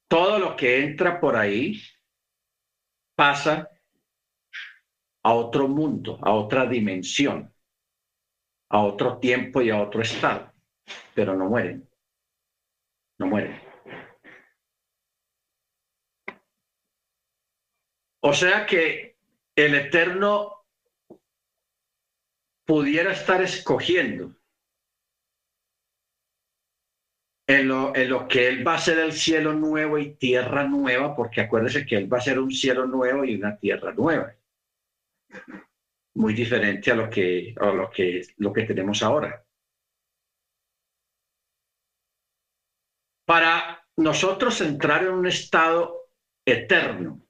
todo lo que entra por ahí pasa a otro mundo, a otra dimensión, a otro tiempo y a otro estado, pero no mueren, no mueren. O sea que el Eterno pudiera estar escogiendo en lo, en lo, que Él va a ser el cielo nuevo y tierra nueva, porque acuérdese que Él va a ser un cielo nuevo y una tierra nueva. Muy diferente a lo que, a lo que, lo que tenemos ahora. Para nosotros entrar en un estado eterno,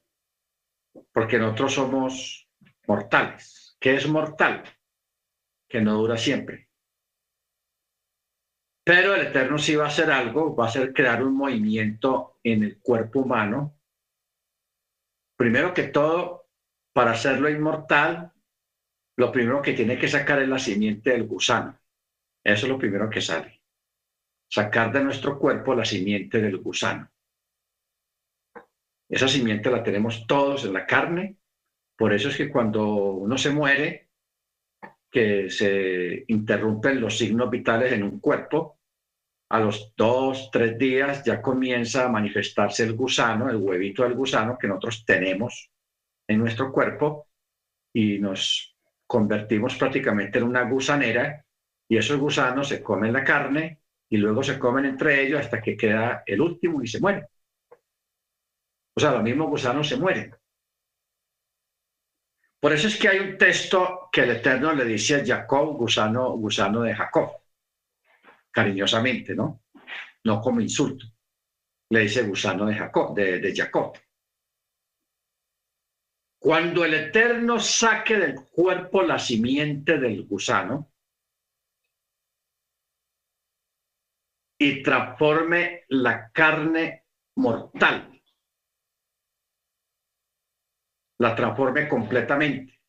porque nosotros somos mortales. ¿Qué es mortal? Que no dura siempre. Pero el Eterno sí va a hacer algo, va a hacer crear un movimiento en el cuerpo humano. Primero que todo, para hacerlo inmortal, lo primero que tiene que sacar es la simiente del gusano. Eso es lo primero que sale. Sacar de nuestro cuerpo la simiente del gusano. Esa simiente la tenemos todos en la carne. Por eso es que cuando uno se muere, que se interrumpen los signos vitales en un cuerpo, a los dos, tres días ya comienza a manifestarse el gusano, el huevito del gusano que nosotros tenemos en nuestro cuerpo y nos convertimos prácticamente en una gusanera y esos gusanos se comen la carne y luego se comen entre ellos hasta que queda el último y se muere. O sea, los mismos gusanos se mueren. Por eso es que hay un texto que el Eterno le dice a Jacob, gusano, gusano de Jacob, cariñosamente, ¿no? No como insulto. Le dice gusano de Jacob, de, de Jacob. Cuando el Eterno saque del cuerpo la simiente del gusano y transforme la carne mortal la transforme completamente.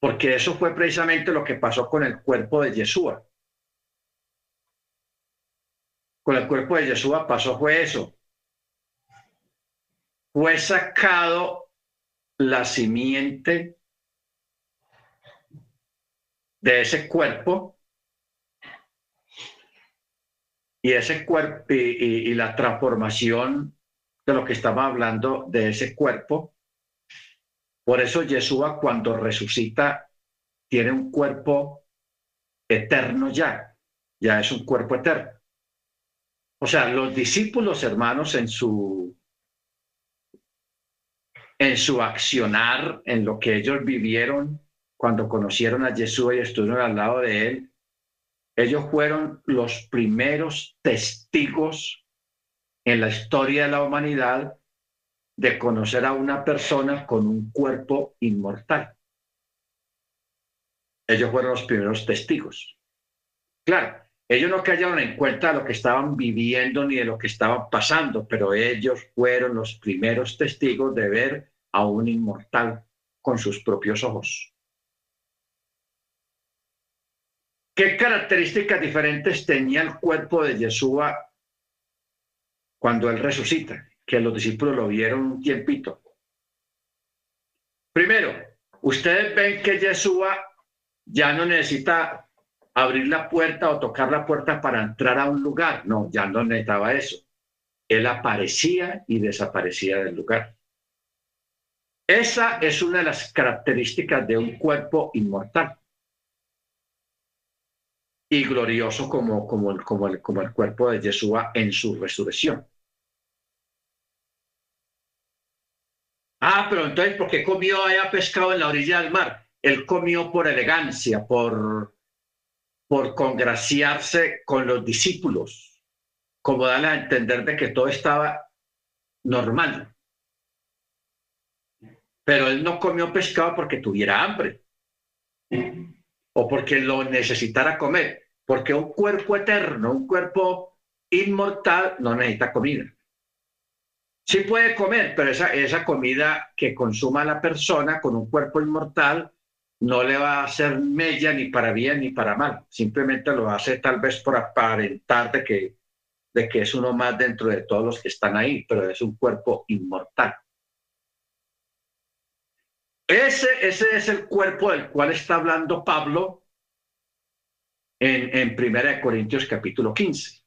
Porque eso fue precisamente lo que pasó con el cuerpo de Yeshua. Con el cuerpo de Yeshua pasó fue eso. Fue sacado la simiente de ese cuerpo y ese cuerpo y la transformación de lo que estaba hablando de ese cuerpo. Por eso Yeshua cuando resucita tiene un cuerpo eterno ya, ya es un cuerpo eterno. O sea, los discípulos hermanos en su en su accionar, en lo que ellos vivieron cuando conocieron a Yeshua y estuvieron al lado de él, ellos fueron los primeros testigos en la historia de la humanidad de conocer a una persona con un cuerpo inmortal. Ellos fueron los primeros testigos. Claro, ellos no cayeron en cuenta de lo que estaban viviendo ni de lo que estaban pasando, pero ellos fueron los primeros testigos de ver a un inmortal con sus propios ojos. ¿Qué características diferentes tenía el cuerpo de Yeshua cuando Él resucita, que los discípulos lo vieron un tiempito. Primero, ustedes ven que Yeshua ya no necesita abrir la puerta o tocar la puerta para entrar a un lugar. No, ya no necesitaba eso. Él aparecía y desaparecía del lugar. Esa es una de las características de un cuerpo inmortal y glorioso como, como, como, el, como el cuerpo de Yeshua en su resurrección. Ah, pero entonces, ¿por qué comió allá pescado en la orilla del mar? Él comió por elegancia, por, por congraciarse con los discípulos, como darle a entender de que todo estaba normal. Pero él no comió pescado porque tuviera hambre o porque lo necesitara comer, porque un cuerpo eterno, un cuerpo inmortal no necesita comida. Sí puede comer, pero esa, esa comida que consuma la persona con un cuerpo inmortal no le va a hacer mella ni para bien ni para mal. Simplemente lo hace tal vez por aparentar de que, de que es uno más dentro de todos los que están ahí, pero es un cuerpo inmortal. Ese, ese es el cuerpo del cual está hablando Pablo en, en 1 Corintios capítulo 15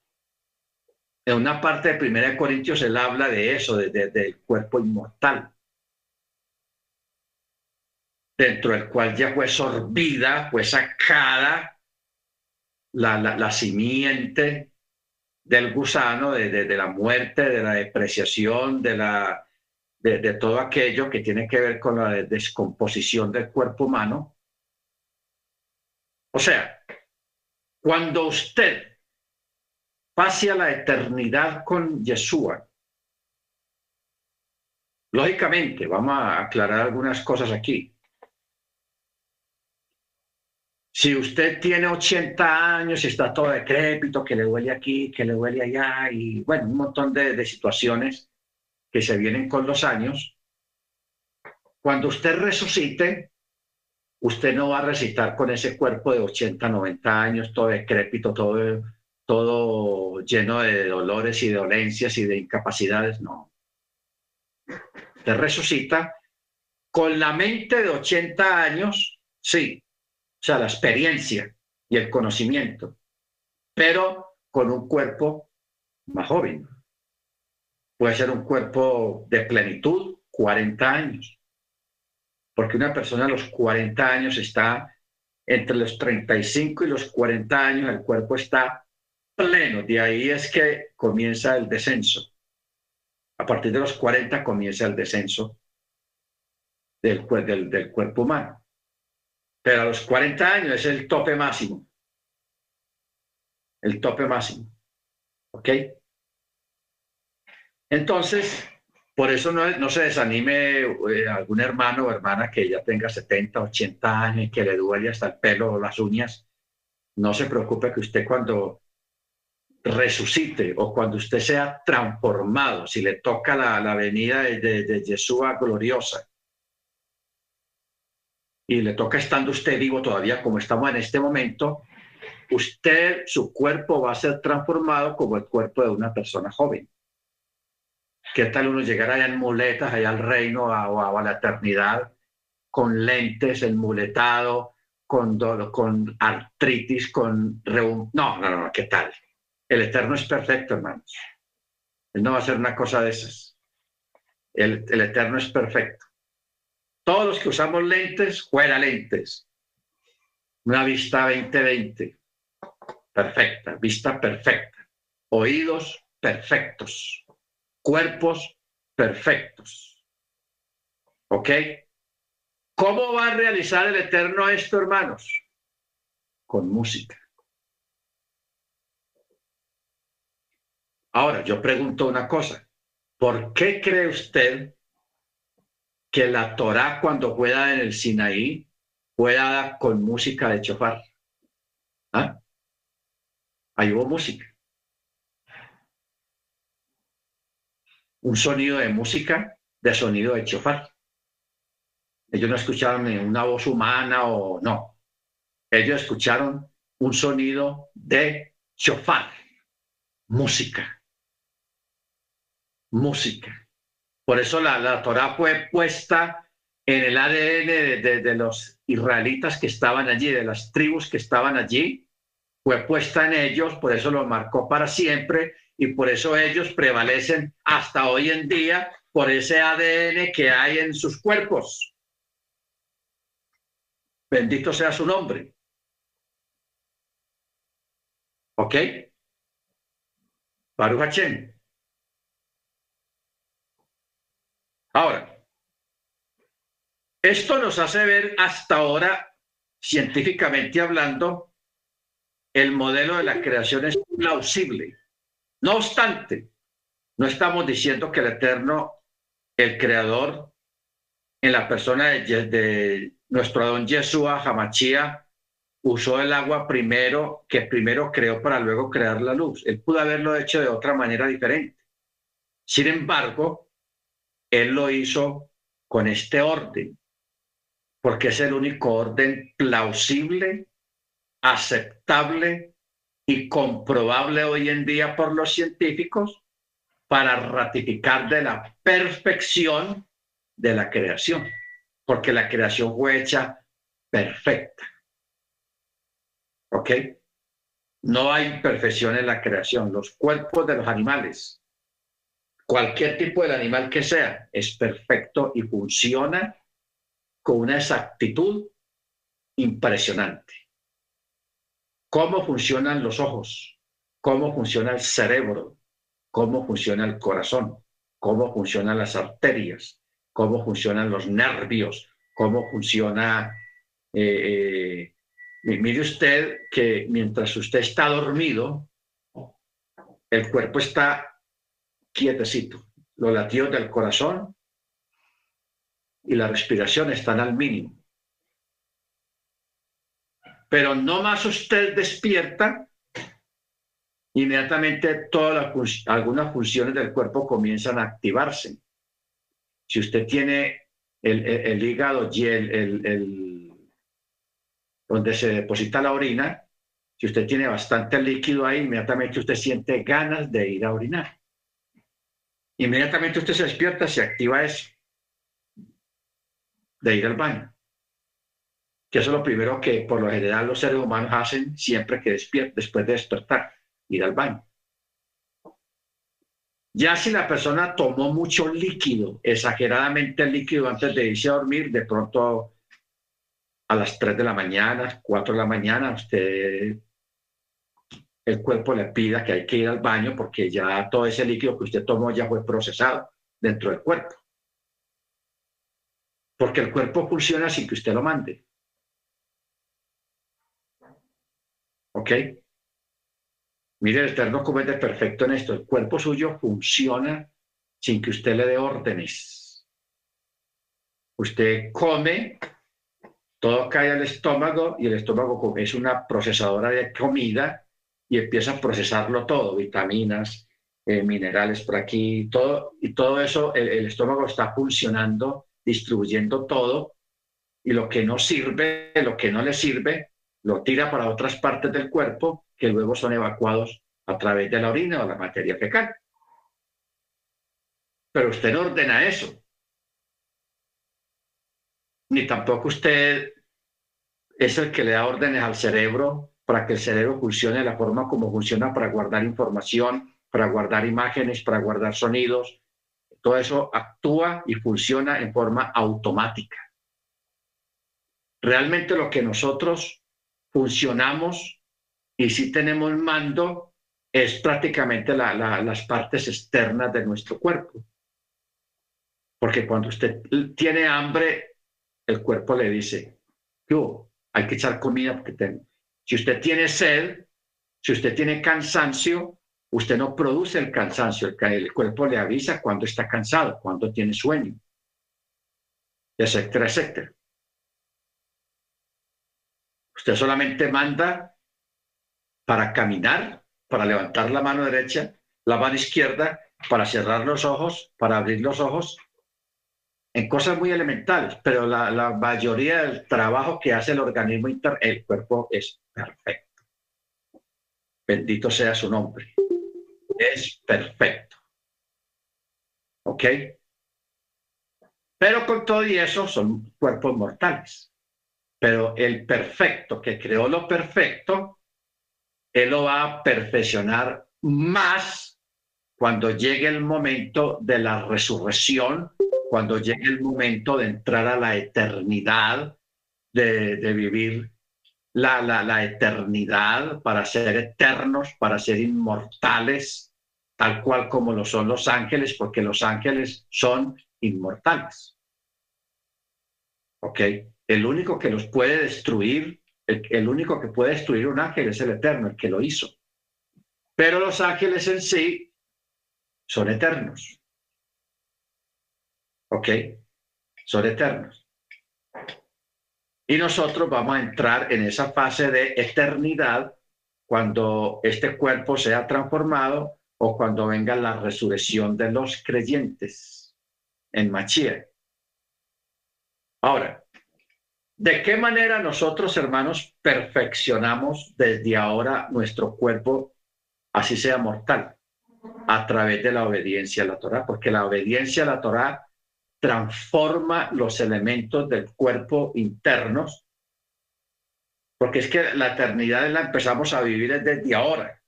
en una parte de Primera de Corintios él habla de eso, del cuerpo inmortal, dentro del cual ya fue sorbida, fue sacada la, la, simiente del gusano, de, la muerte, de la depreciación, de, la, de todo aquello que tiene que ver con la descomposición del cuerpo humano. O sea, cuando usted pase a la eternidad con Yeshua. Lógicamente, vamos a aclarar algunas cosas aquí. Si usted tiene 80 años y está todo decrépito, que le duele aquí, que le duele allá, y bueno, un montón de, de situaciones que se vienen con los años, cuando usted resucite, usted no va a recitar con ese cuerpo de 80, 90 años, todo decrépito, todo, todo lleno de dolores y de dolencias y de incapacidades, no. Usted resucita con la mente de 80 años, sí, o sea, la experiencia y el conocimiento, pero con un cuerpo más joven. Puede ser un cuerpo de plenitud, 40 años porque una persona a los 40 años está entre los 35 y los 40 años, el cuerpo está pleno, de ahí es que comienza el descenso. A partir de los 40 comienza el descenso del, del, del cuerpo humano. Pero a los 40 años es el tope máximo. El tope máximo. ¿Ok? Entonces, por eso no, se desanime eh, algún hermano o hermana que ya tenga 70, 80 años y que le duele hasta el pelo o las uñas. No se preocupe que usted cuando resucite o cuando usted sea transformado, si le toca la, la venida de, de, de Yeshua gloriosa y le toca estando usted vivo todavía como estamos en este momento, usted, su cuerpo va a ser transformado como el cuerpo de una persona joven. ¿Qué tal uno llegar allá en muletas, allá al reino o a, la eternidad, con lentes, enmuletado, con, con artritis, con... No, no, no, ¿qué tal? El Eterno es perfecto, hermanos. Él no va a hacer una cosa de esas. El, el Eterno es perfecto. Todos los que usamos lentes, fuera lentes. Una vista 20-20. Perfecta, vista perfecta. Oídos perfectos cuerpos perfectos. ¿Ok? ¿Cómo va a realizar el Eterno esto, hermanos? Con música. Ahora, yo pregunto una cosa. ¿Por qué cree usted que la Torá cuando juega en el Sinaí juega con música de chofar? ¿Ah? Ahí hubo música. un sonido de música, de sonido de chofar. Ellos no escucharon una voz humana o no. Ellos escucharon un sonido de chofar, música. Música. Por eso la, la Torah fue puesta en el ADN de los israelitas que estaban allí, de las tribus que estaban allí, fue puesta en ellos, por eso lo marcó para siempre y por eso ellos prevalecen hasta hoy en día por ese ADN que hay en sus cuerpos. Bendito sea su nombre. ¿Ok? Baruch Ahora, esto nos hace ver hasta ahora, científicamente hablando, el modelo de la creación es plausible. No obstante, no estamos diciendo que el Eterno, el Creador, en la persona de, nuestro Adón Yeshua, Hamachía, usó el agua primero, que primero creó para luego crear la luz. Él pudo haberlo hecho de otra manera diferente. Sin embargo, él lo hizo con este orden, porque es el único orden plausible, aceptable y comprobable hoy en día por los científicos para ratificar de la perfección de la creación, porque la creación fue hecha perfecta. ¿Ok? No hay perfección en la creación. Los cuerpos de los animales, cualquier tipo de animal que sea, es perfecto y funciona con una exactitud impresionante. Cómo funcionan los ojos, cómo funciona el cerebro, cómo funciona el corazón, cómo funcionan las arterias, cómo funcionan los nervios, cómo funciona... Eh, eh, mire usted que mientras usted está dormido, el cuerpo está quietecito. Los latidos del corazón y la respiración están al mínimo. Pero no más usted despierta, inmediatamente todas las, algunas funciones del cuerpo comienzan a activarse. Si usted tiene el, hígado y el, donde se deposita la orina, si usted tiene bastante líquido ahí, inmediatamente usted siente ganas de ir a orinar. Inmediatamente usted se despierta, se activa eso, de ir al baño. Que eso es lo primero que por lo general los seres humanos hacen siempre que despiertan, después de despertar, ir al baño. Ya si la persona tomó mucho líquido, exageradamente líquido antes de irse a dormir, de pronto a las 3 de la mañana, 4 de la mañana, usted el cuerpo le pida que hay que ir al baño porque ya todo ese líquido que usted tomó ya fue procesado dentro del cuerpo. Porque el cuerpo funciona sin que usted lo mande. ¿Ok? Mire, el Eterno comete perfecto en esto. El cuerpo suyo funciona sin que usted le dé órdenes. Usted come, todo cae al estómago y el estómago es una procesadora de comida y empieza a procesarlo todo, vitaminas, eh, minerales por aquí, todo, y todo eso, el, estómago está funcionando, distribuyendo todo, y lo que no sirve, lo que no le sirve, lo tira para otras partes del cuerpo que luego son evacuados a través de la orina o la materia fecal. Pero usted no ordena eso. Ni tampoco usted es el que le da órdenes al cerebro para que el cerebro funcione la forma como funciona para guardar información, para guardar imágenes, para guardar sonidos. Todo eso actúa y funciona en forma automática. Realmente lo que nosotros funcionamos y si tenemos mando es prácticamente las partes externas de nuestro cuerpo. Porque cuando usted tiene hambre, el cuerpo le dice, yo, hay que echar comida porque tengo si usted tiene sed, si usted tiene cansancio, usted no produce el cansancio, el, cuerpo le avisa cuando está cansado, cuando tiene sueño, etcétera, etcétera. Usted solamente manda para caminar, para levantar la mano derecha, la mano izquierda, para cerrar los ojos, para abrir los ojos, en cosas muy elementales, pero la, mayoría del trabajo que hace el organismo interno, el cuerpo es perfecto. Bendito sea su nombre. Es perfecto. ¿Ok? Pero con todo y eso son cuerpos mortales. Pero el perfecto que creó lo perfecto, él lo va a perfeccionar más cuando llegue el momento de la resurrección cuando llegue el momento de entrar a la eternidad, de, vivir la, la, eternidad para ser eternos, para ser inmortales, tal cual como lo son los ángeles, porque los ángeles son inmortales. ¿Ok? El único que los puede destruir, el, el único que puede destruir un ángel es el eterno, el que lo hizo. Pero los ángeles en sí son eternos. ¿Ok? Son eternos. Y nosotros vamos a entrar en esa fase de eternidad cuando este cuerpo sea transformado o cuando venga la resurrección de los creyentes en Machia. Ahora, ¿de qué manera nosotros, hermanos, perfeccionamos desde ahora nuestro cuerpo, así sea mortal? A través de la obediencia a la Torah, porque la obediencia a la Torah transforma los elementos del cuerpo internos, porque es que la eternidad la empezamos a vivir desde ahora.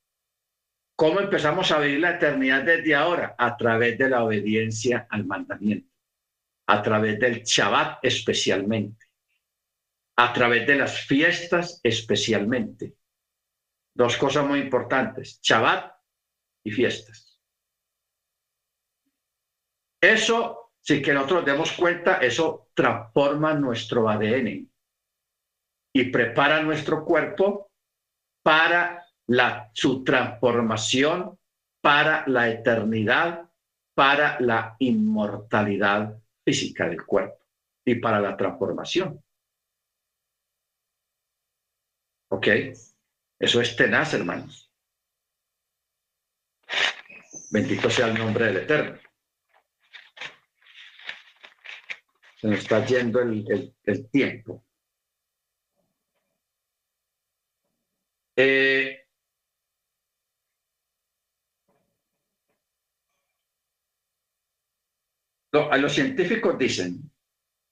¿Cómo empezamos a vivir la eternidad desde ahora? A través de la obediencia al mandamiento, a través del Shabbat especialmente, a través de las fiestas especialmente. Dos cosas muy importantes, Shabbat y fiestas. Eso sin que nosotros demos cuenta, eso transforma nuestro ADN y prepara nuestro cuerpo para la, su transformación para la eternidad, para la inmortalidad física del cuerpo y para la transformación. ¿Ok? Eso es tenaz, hermanos. Bendito sea el nombre del Eterno. Se nos está yendo el, tiempo. Eh, a los científicos dicen,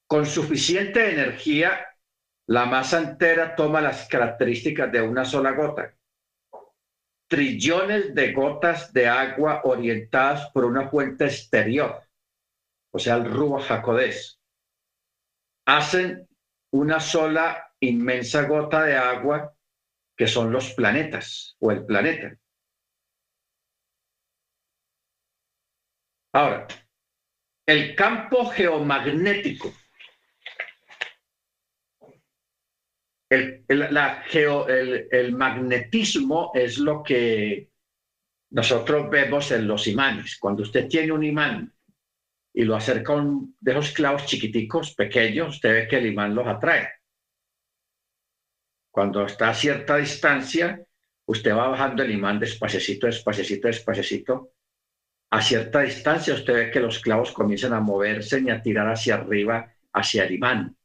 con suficiente energía, la masa entera toma las características de una sola gota. Trillones de gotas de agua orientadas por una fuente exterior, o sea, el Rúa Jacodés, hacen una sola inmensa gota de agua que son los planetas o el planeta. Ahora, el campo geomagnético, el, la el, magnetismo es lo que nosotros vemos en los imanes. Cuando usted tiene un imán y lo acerca de esos clavos chiquiticos, pequeños, usted ve que el imán los atrae. Cuando está a cierta distancia, usted va bajando el imán despacecito, despacecito, despacecito. A cierta distancia usted ve que los clavos comienzan a moverse y a tirar hacia arriba, hacia el imán.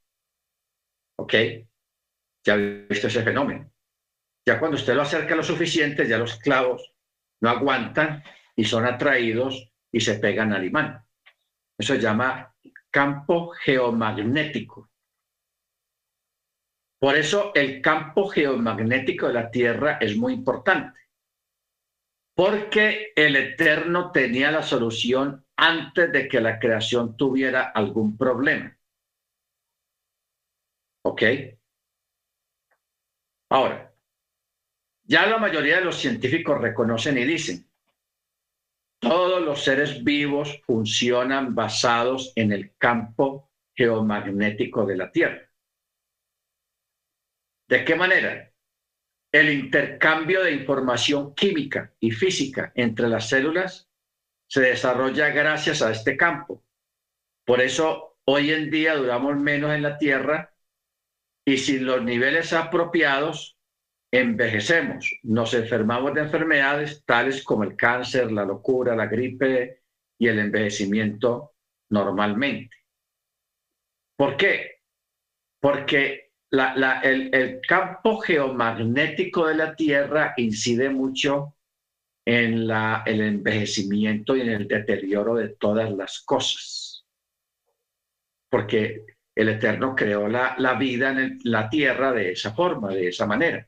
¿Ok? Ya ha visto ese fenómeno. Ya cuando usted lo acerca lo suficiente, ya los clavos no aguantan y son atraídos y se pegan al imán. Eso se llama campo geomagnético. Por eso el campo geomagnético de la Tierra es muy importante, porque el Eterno tenía la solución antes de que la creación tuviera algún problema. ¿Ok? Ahora, ya la mayoría de los científicos reconocen y dicen, todos los seres vivos funcionan basados en el campo geomagnético de la Tierra. ¿De qué manera? El intercambio de información química y física entre las células se desarrolla gracias a este campo. Por eso hoy en día duramos menos en la Tierra y sin los niveles apropiados envejecemos, nos enfermamos de enfermedades tales como el cáncer, la locura, la gripe y el envejecimiento normalmente. ¿Por qué? Porque el, campo geomagnético de la Tierra incide mucho en el envejecimiento y en el deterioro de todas las cosas. Porque el Eterno creó la, la vida en la Tierra de esa forma, de esa manera.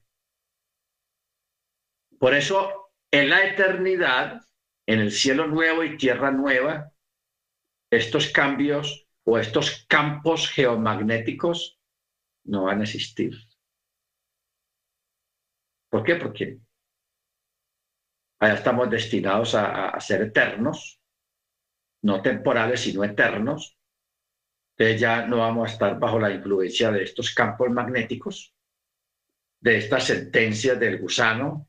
Por eso, en la eternidad, en el cielo nuevo y tierra nueva, estos cambios o estos campos geomagnéticos no van a existir. ¿Por qué? Porque allá estamos destinados a, ser eternos, no temporales, sino eternos. Entonces ya no vamos a estar bajo la influencia de estos campos magnéticos, de estas sentencias del gusano,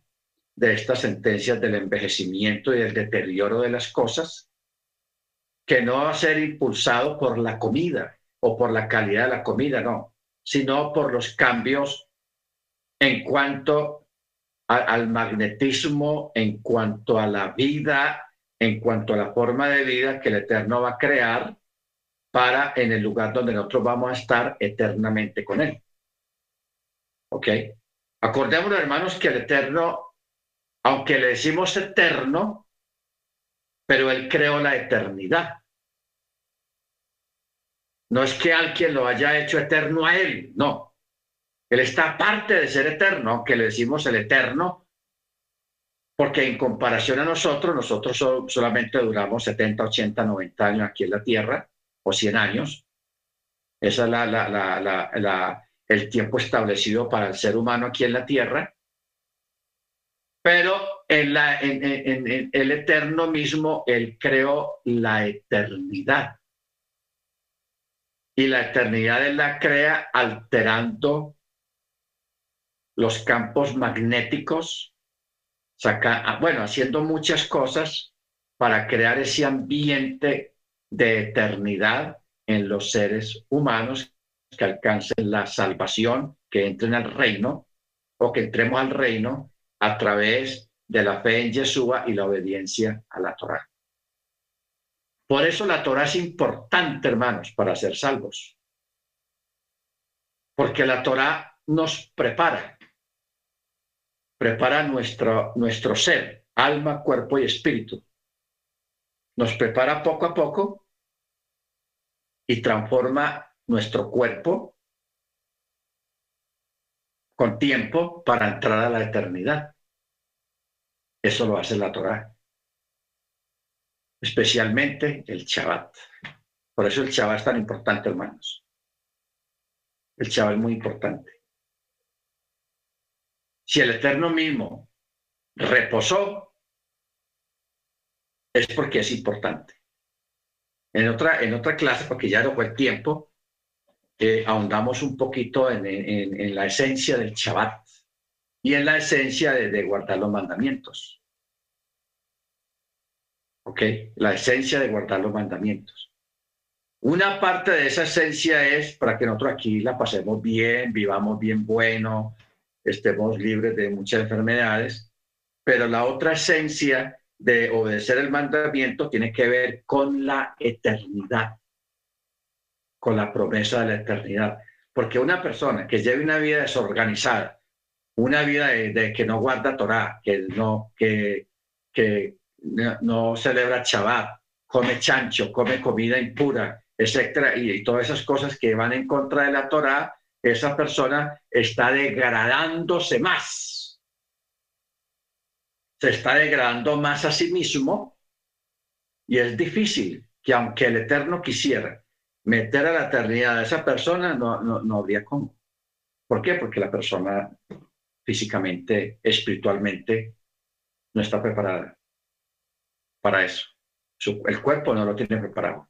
de estas sentencias del envejecimiento y del deterioro de las cosas, que no va a ser impulsado por la comida o por la calidad de la comida, no, sino por los cambios en cuanto al magnetismo, en cuanto a la vida, en cuanto a la forma de vida que el Eterno va a crear para en el lugar donde nosotros vamos a estar eternamente con Él. ¿Ok? Acordémonos, hermanos, que el Eterno aunque le decimos eterno, pero Él creó la eternidad. No es que alguien lo haya hecho eterno a Él, no. Él está aparte de ser eterno, aunque le decimos el eterno, porque en comparación a nosotros, nosotros solamente duramos 70, 80, 90 años aquí en la Tierra, o 100 años. Ese es la, el tiempo establecido para el ser humano aquí en la Tierra pero en, el eterno mismo, Él creó la eternidad. Y la eternidad Él la crea alterando los campos magnéticos saca, ah, bueno, haciendo muchas cosas para crear ese ambiente de eternidad en los seres humanos que alcancen la salvación, que entren al reino o que entremos al reino a través de la fe en Yeshua y la obediencia a la Torah. Por eso la Torah es importante, hermanos, para ser salvos. Porque la Torah nos prepara, prepara nuestro, nuestro ser, alma, cuerpo y espíritu. Nos prepara poco a poco y transforma nuestro cuerpo con tiempo para entrar a la eternidad. Eso lo hace la Torah. Especialmente el Shabbat. Por eso el Shabbat es tan importante, hermanos. El Shabbat es muy importante. Si el Eterno mismo reposó, es porque es importante. En otra, en otra clase, porque ya no fue el tiempo, eh, ahondamos un poquito en, en, la esencia del Shabbat y en la esencia de, guardar los mandamientos. ¿Ok? La esencia de guardar los mandamientos. Una parte de esa esencia es para que nosotros aquí la pasemos bien, vivamos bien bueno, estemos libres de muchas enfermedades, pero la otra esencia de obedecer el mandamiento tiene que ver con la eternidad, con la promesa de la eternidad. Porque una persona que lleve una vida desorganizada, una vida de, que no guarda Torah, que no, que, que no, celebra Shabbat, come chancho, come comida impura, etcétera, y, todas esas cosas que van en contra de la Torah, esa persona está degradándose más. Se está degradando más a sí mismo y es difícil que aunque el Eterno quisiera meter a la eternidad a esa persona, no, no, no habría cómo. ¿Por qué? Porque la persona físicamente, espiritualmente, no está preparada para eso. el cuerpo no lo tiene preparado.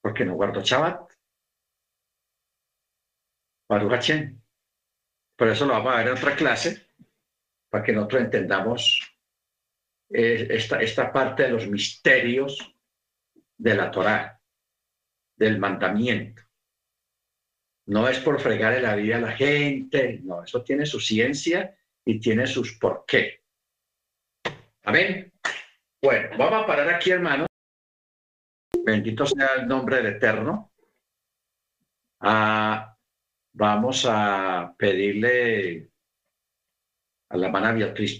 Porque no guardo Shabbat. Por eso lo vamos a ver en otra clase, para que nosotros entendamos eh, esta, esta parte de los misterios de la Torá, del mandamiento. No es por fregar la vida a la gente, no, eso tiene su ciencia y tiene sus por qué. Amén. Bueno, vamos a parar aquí, hermanos. Bendito sea el nombre del Eterno. Ah, vamos a pedirle a la hermana Beatriz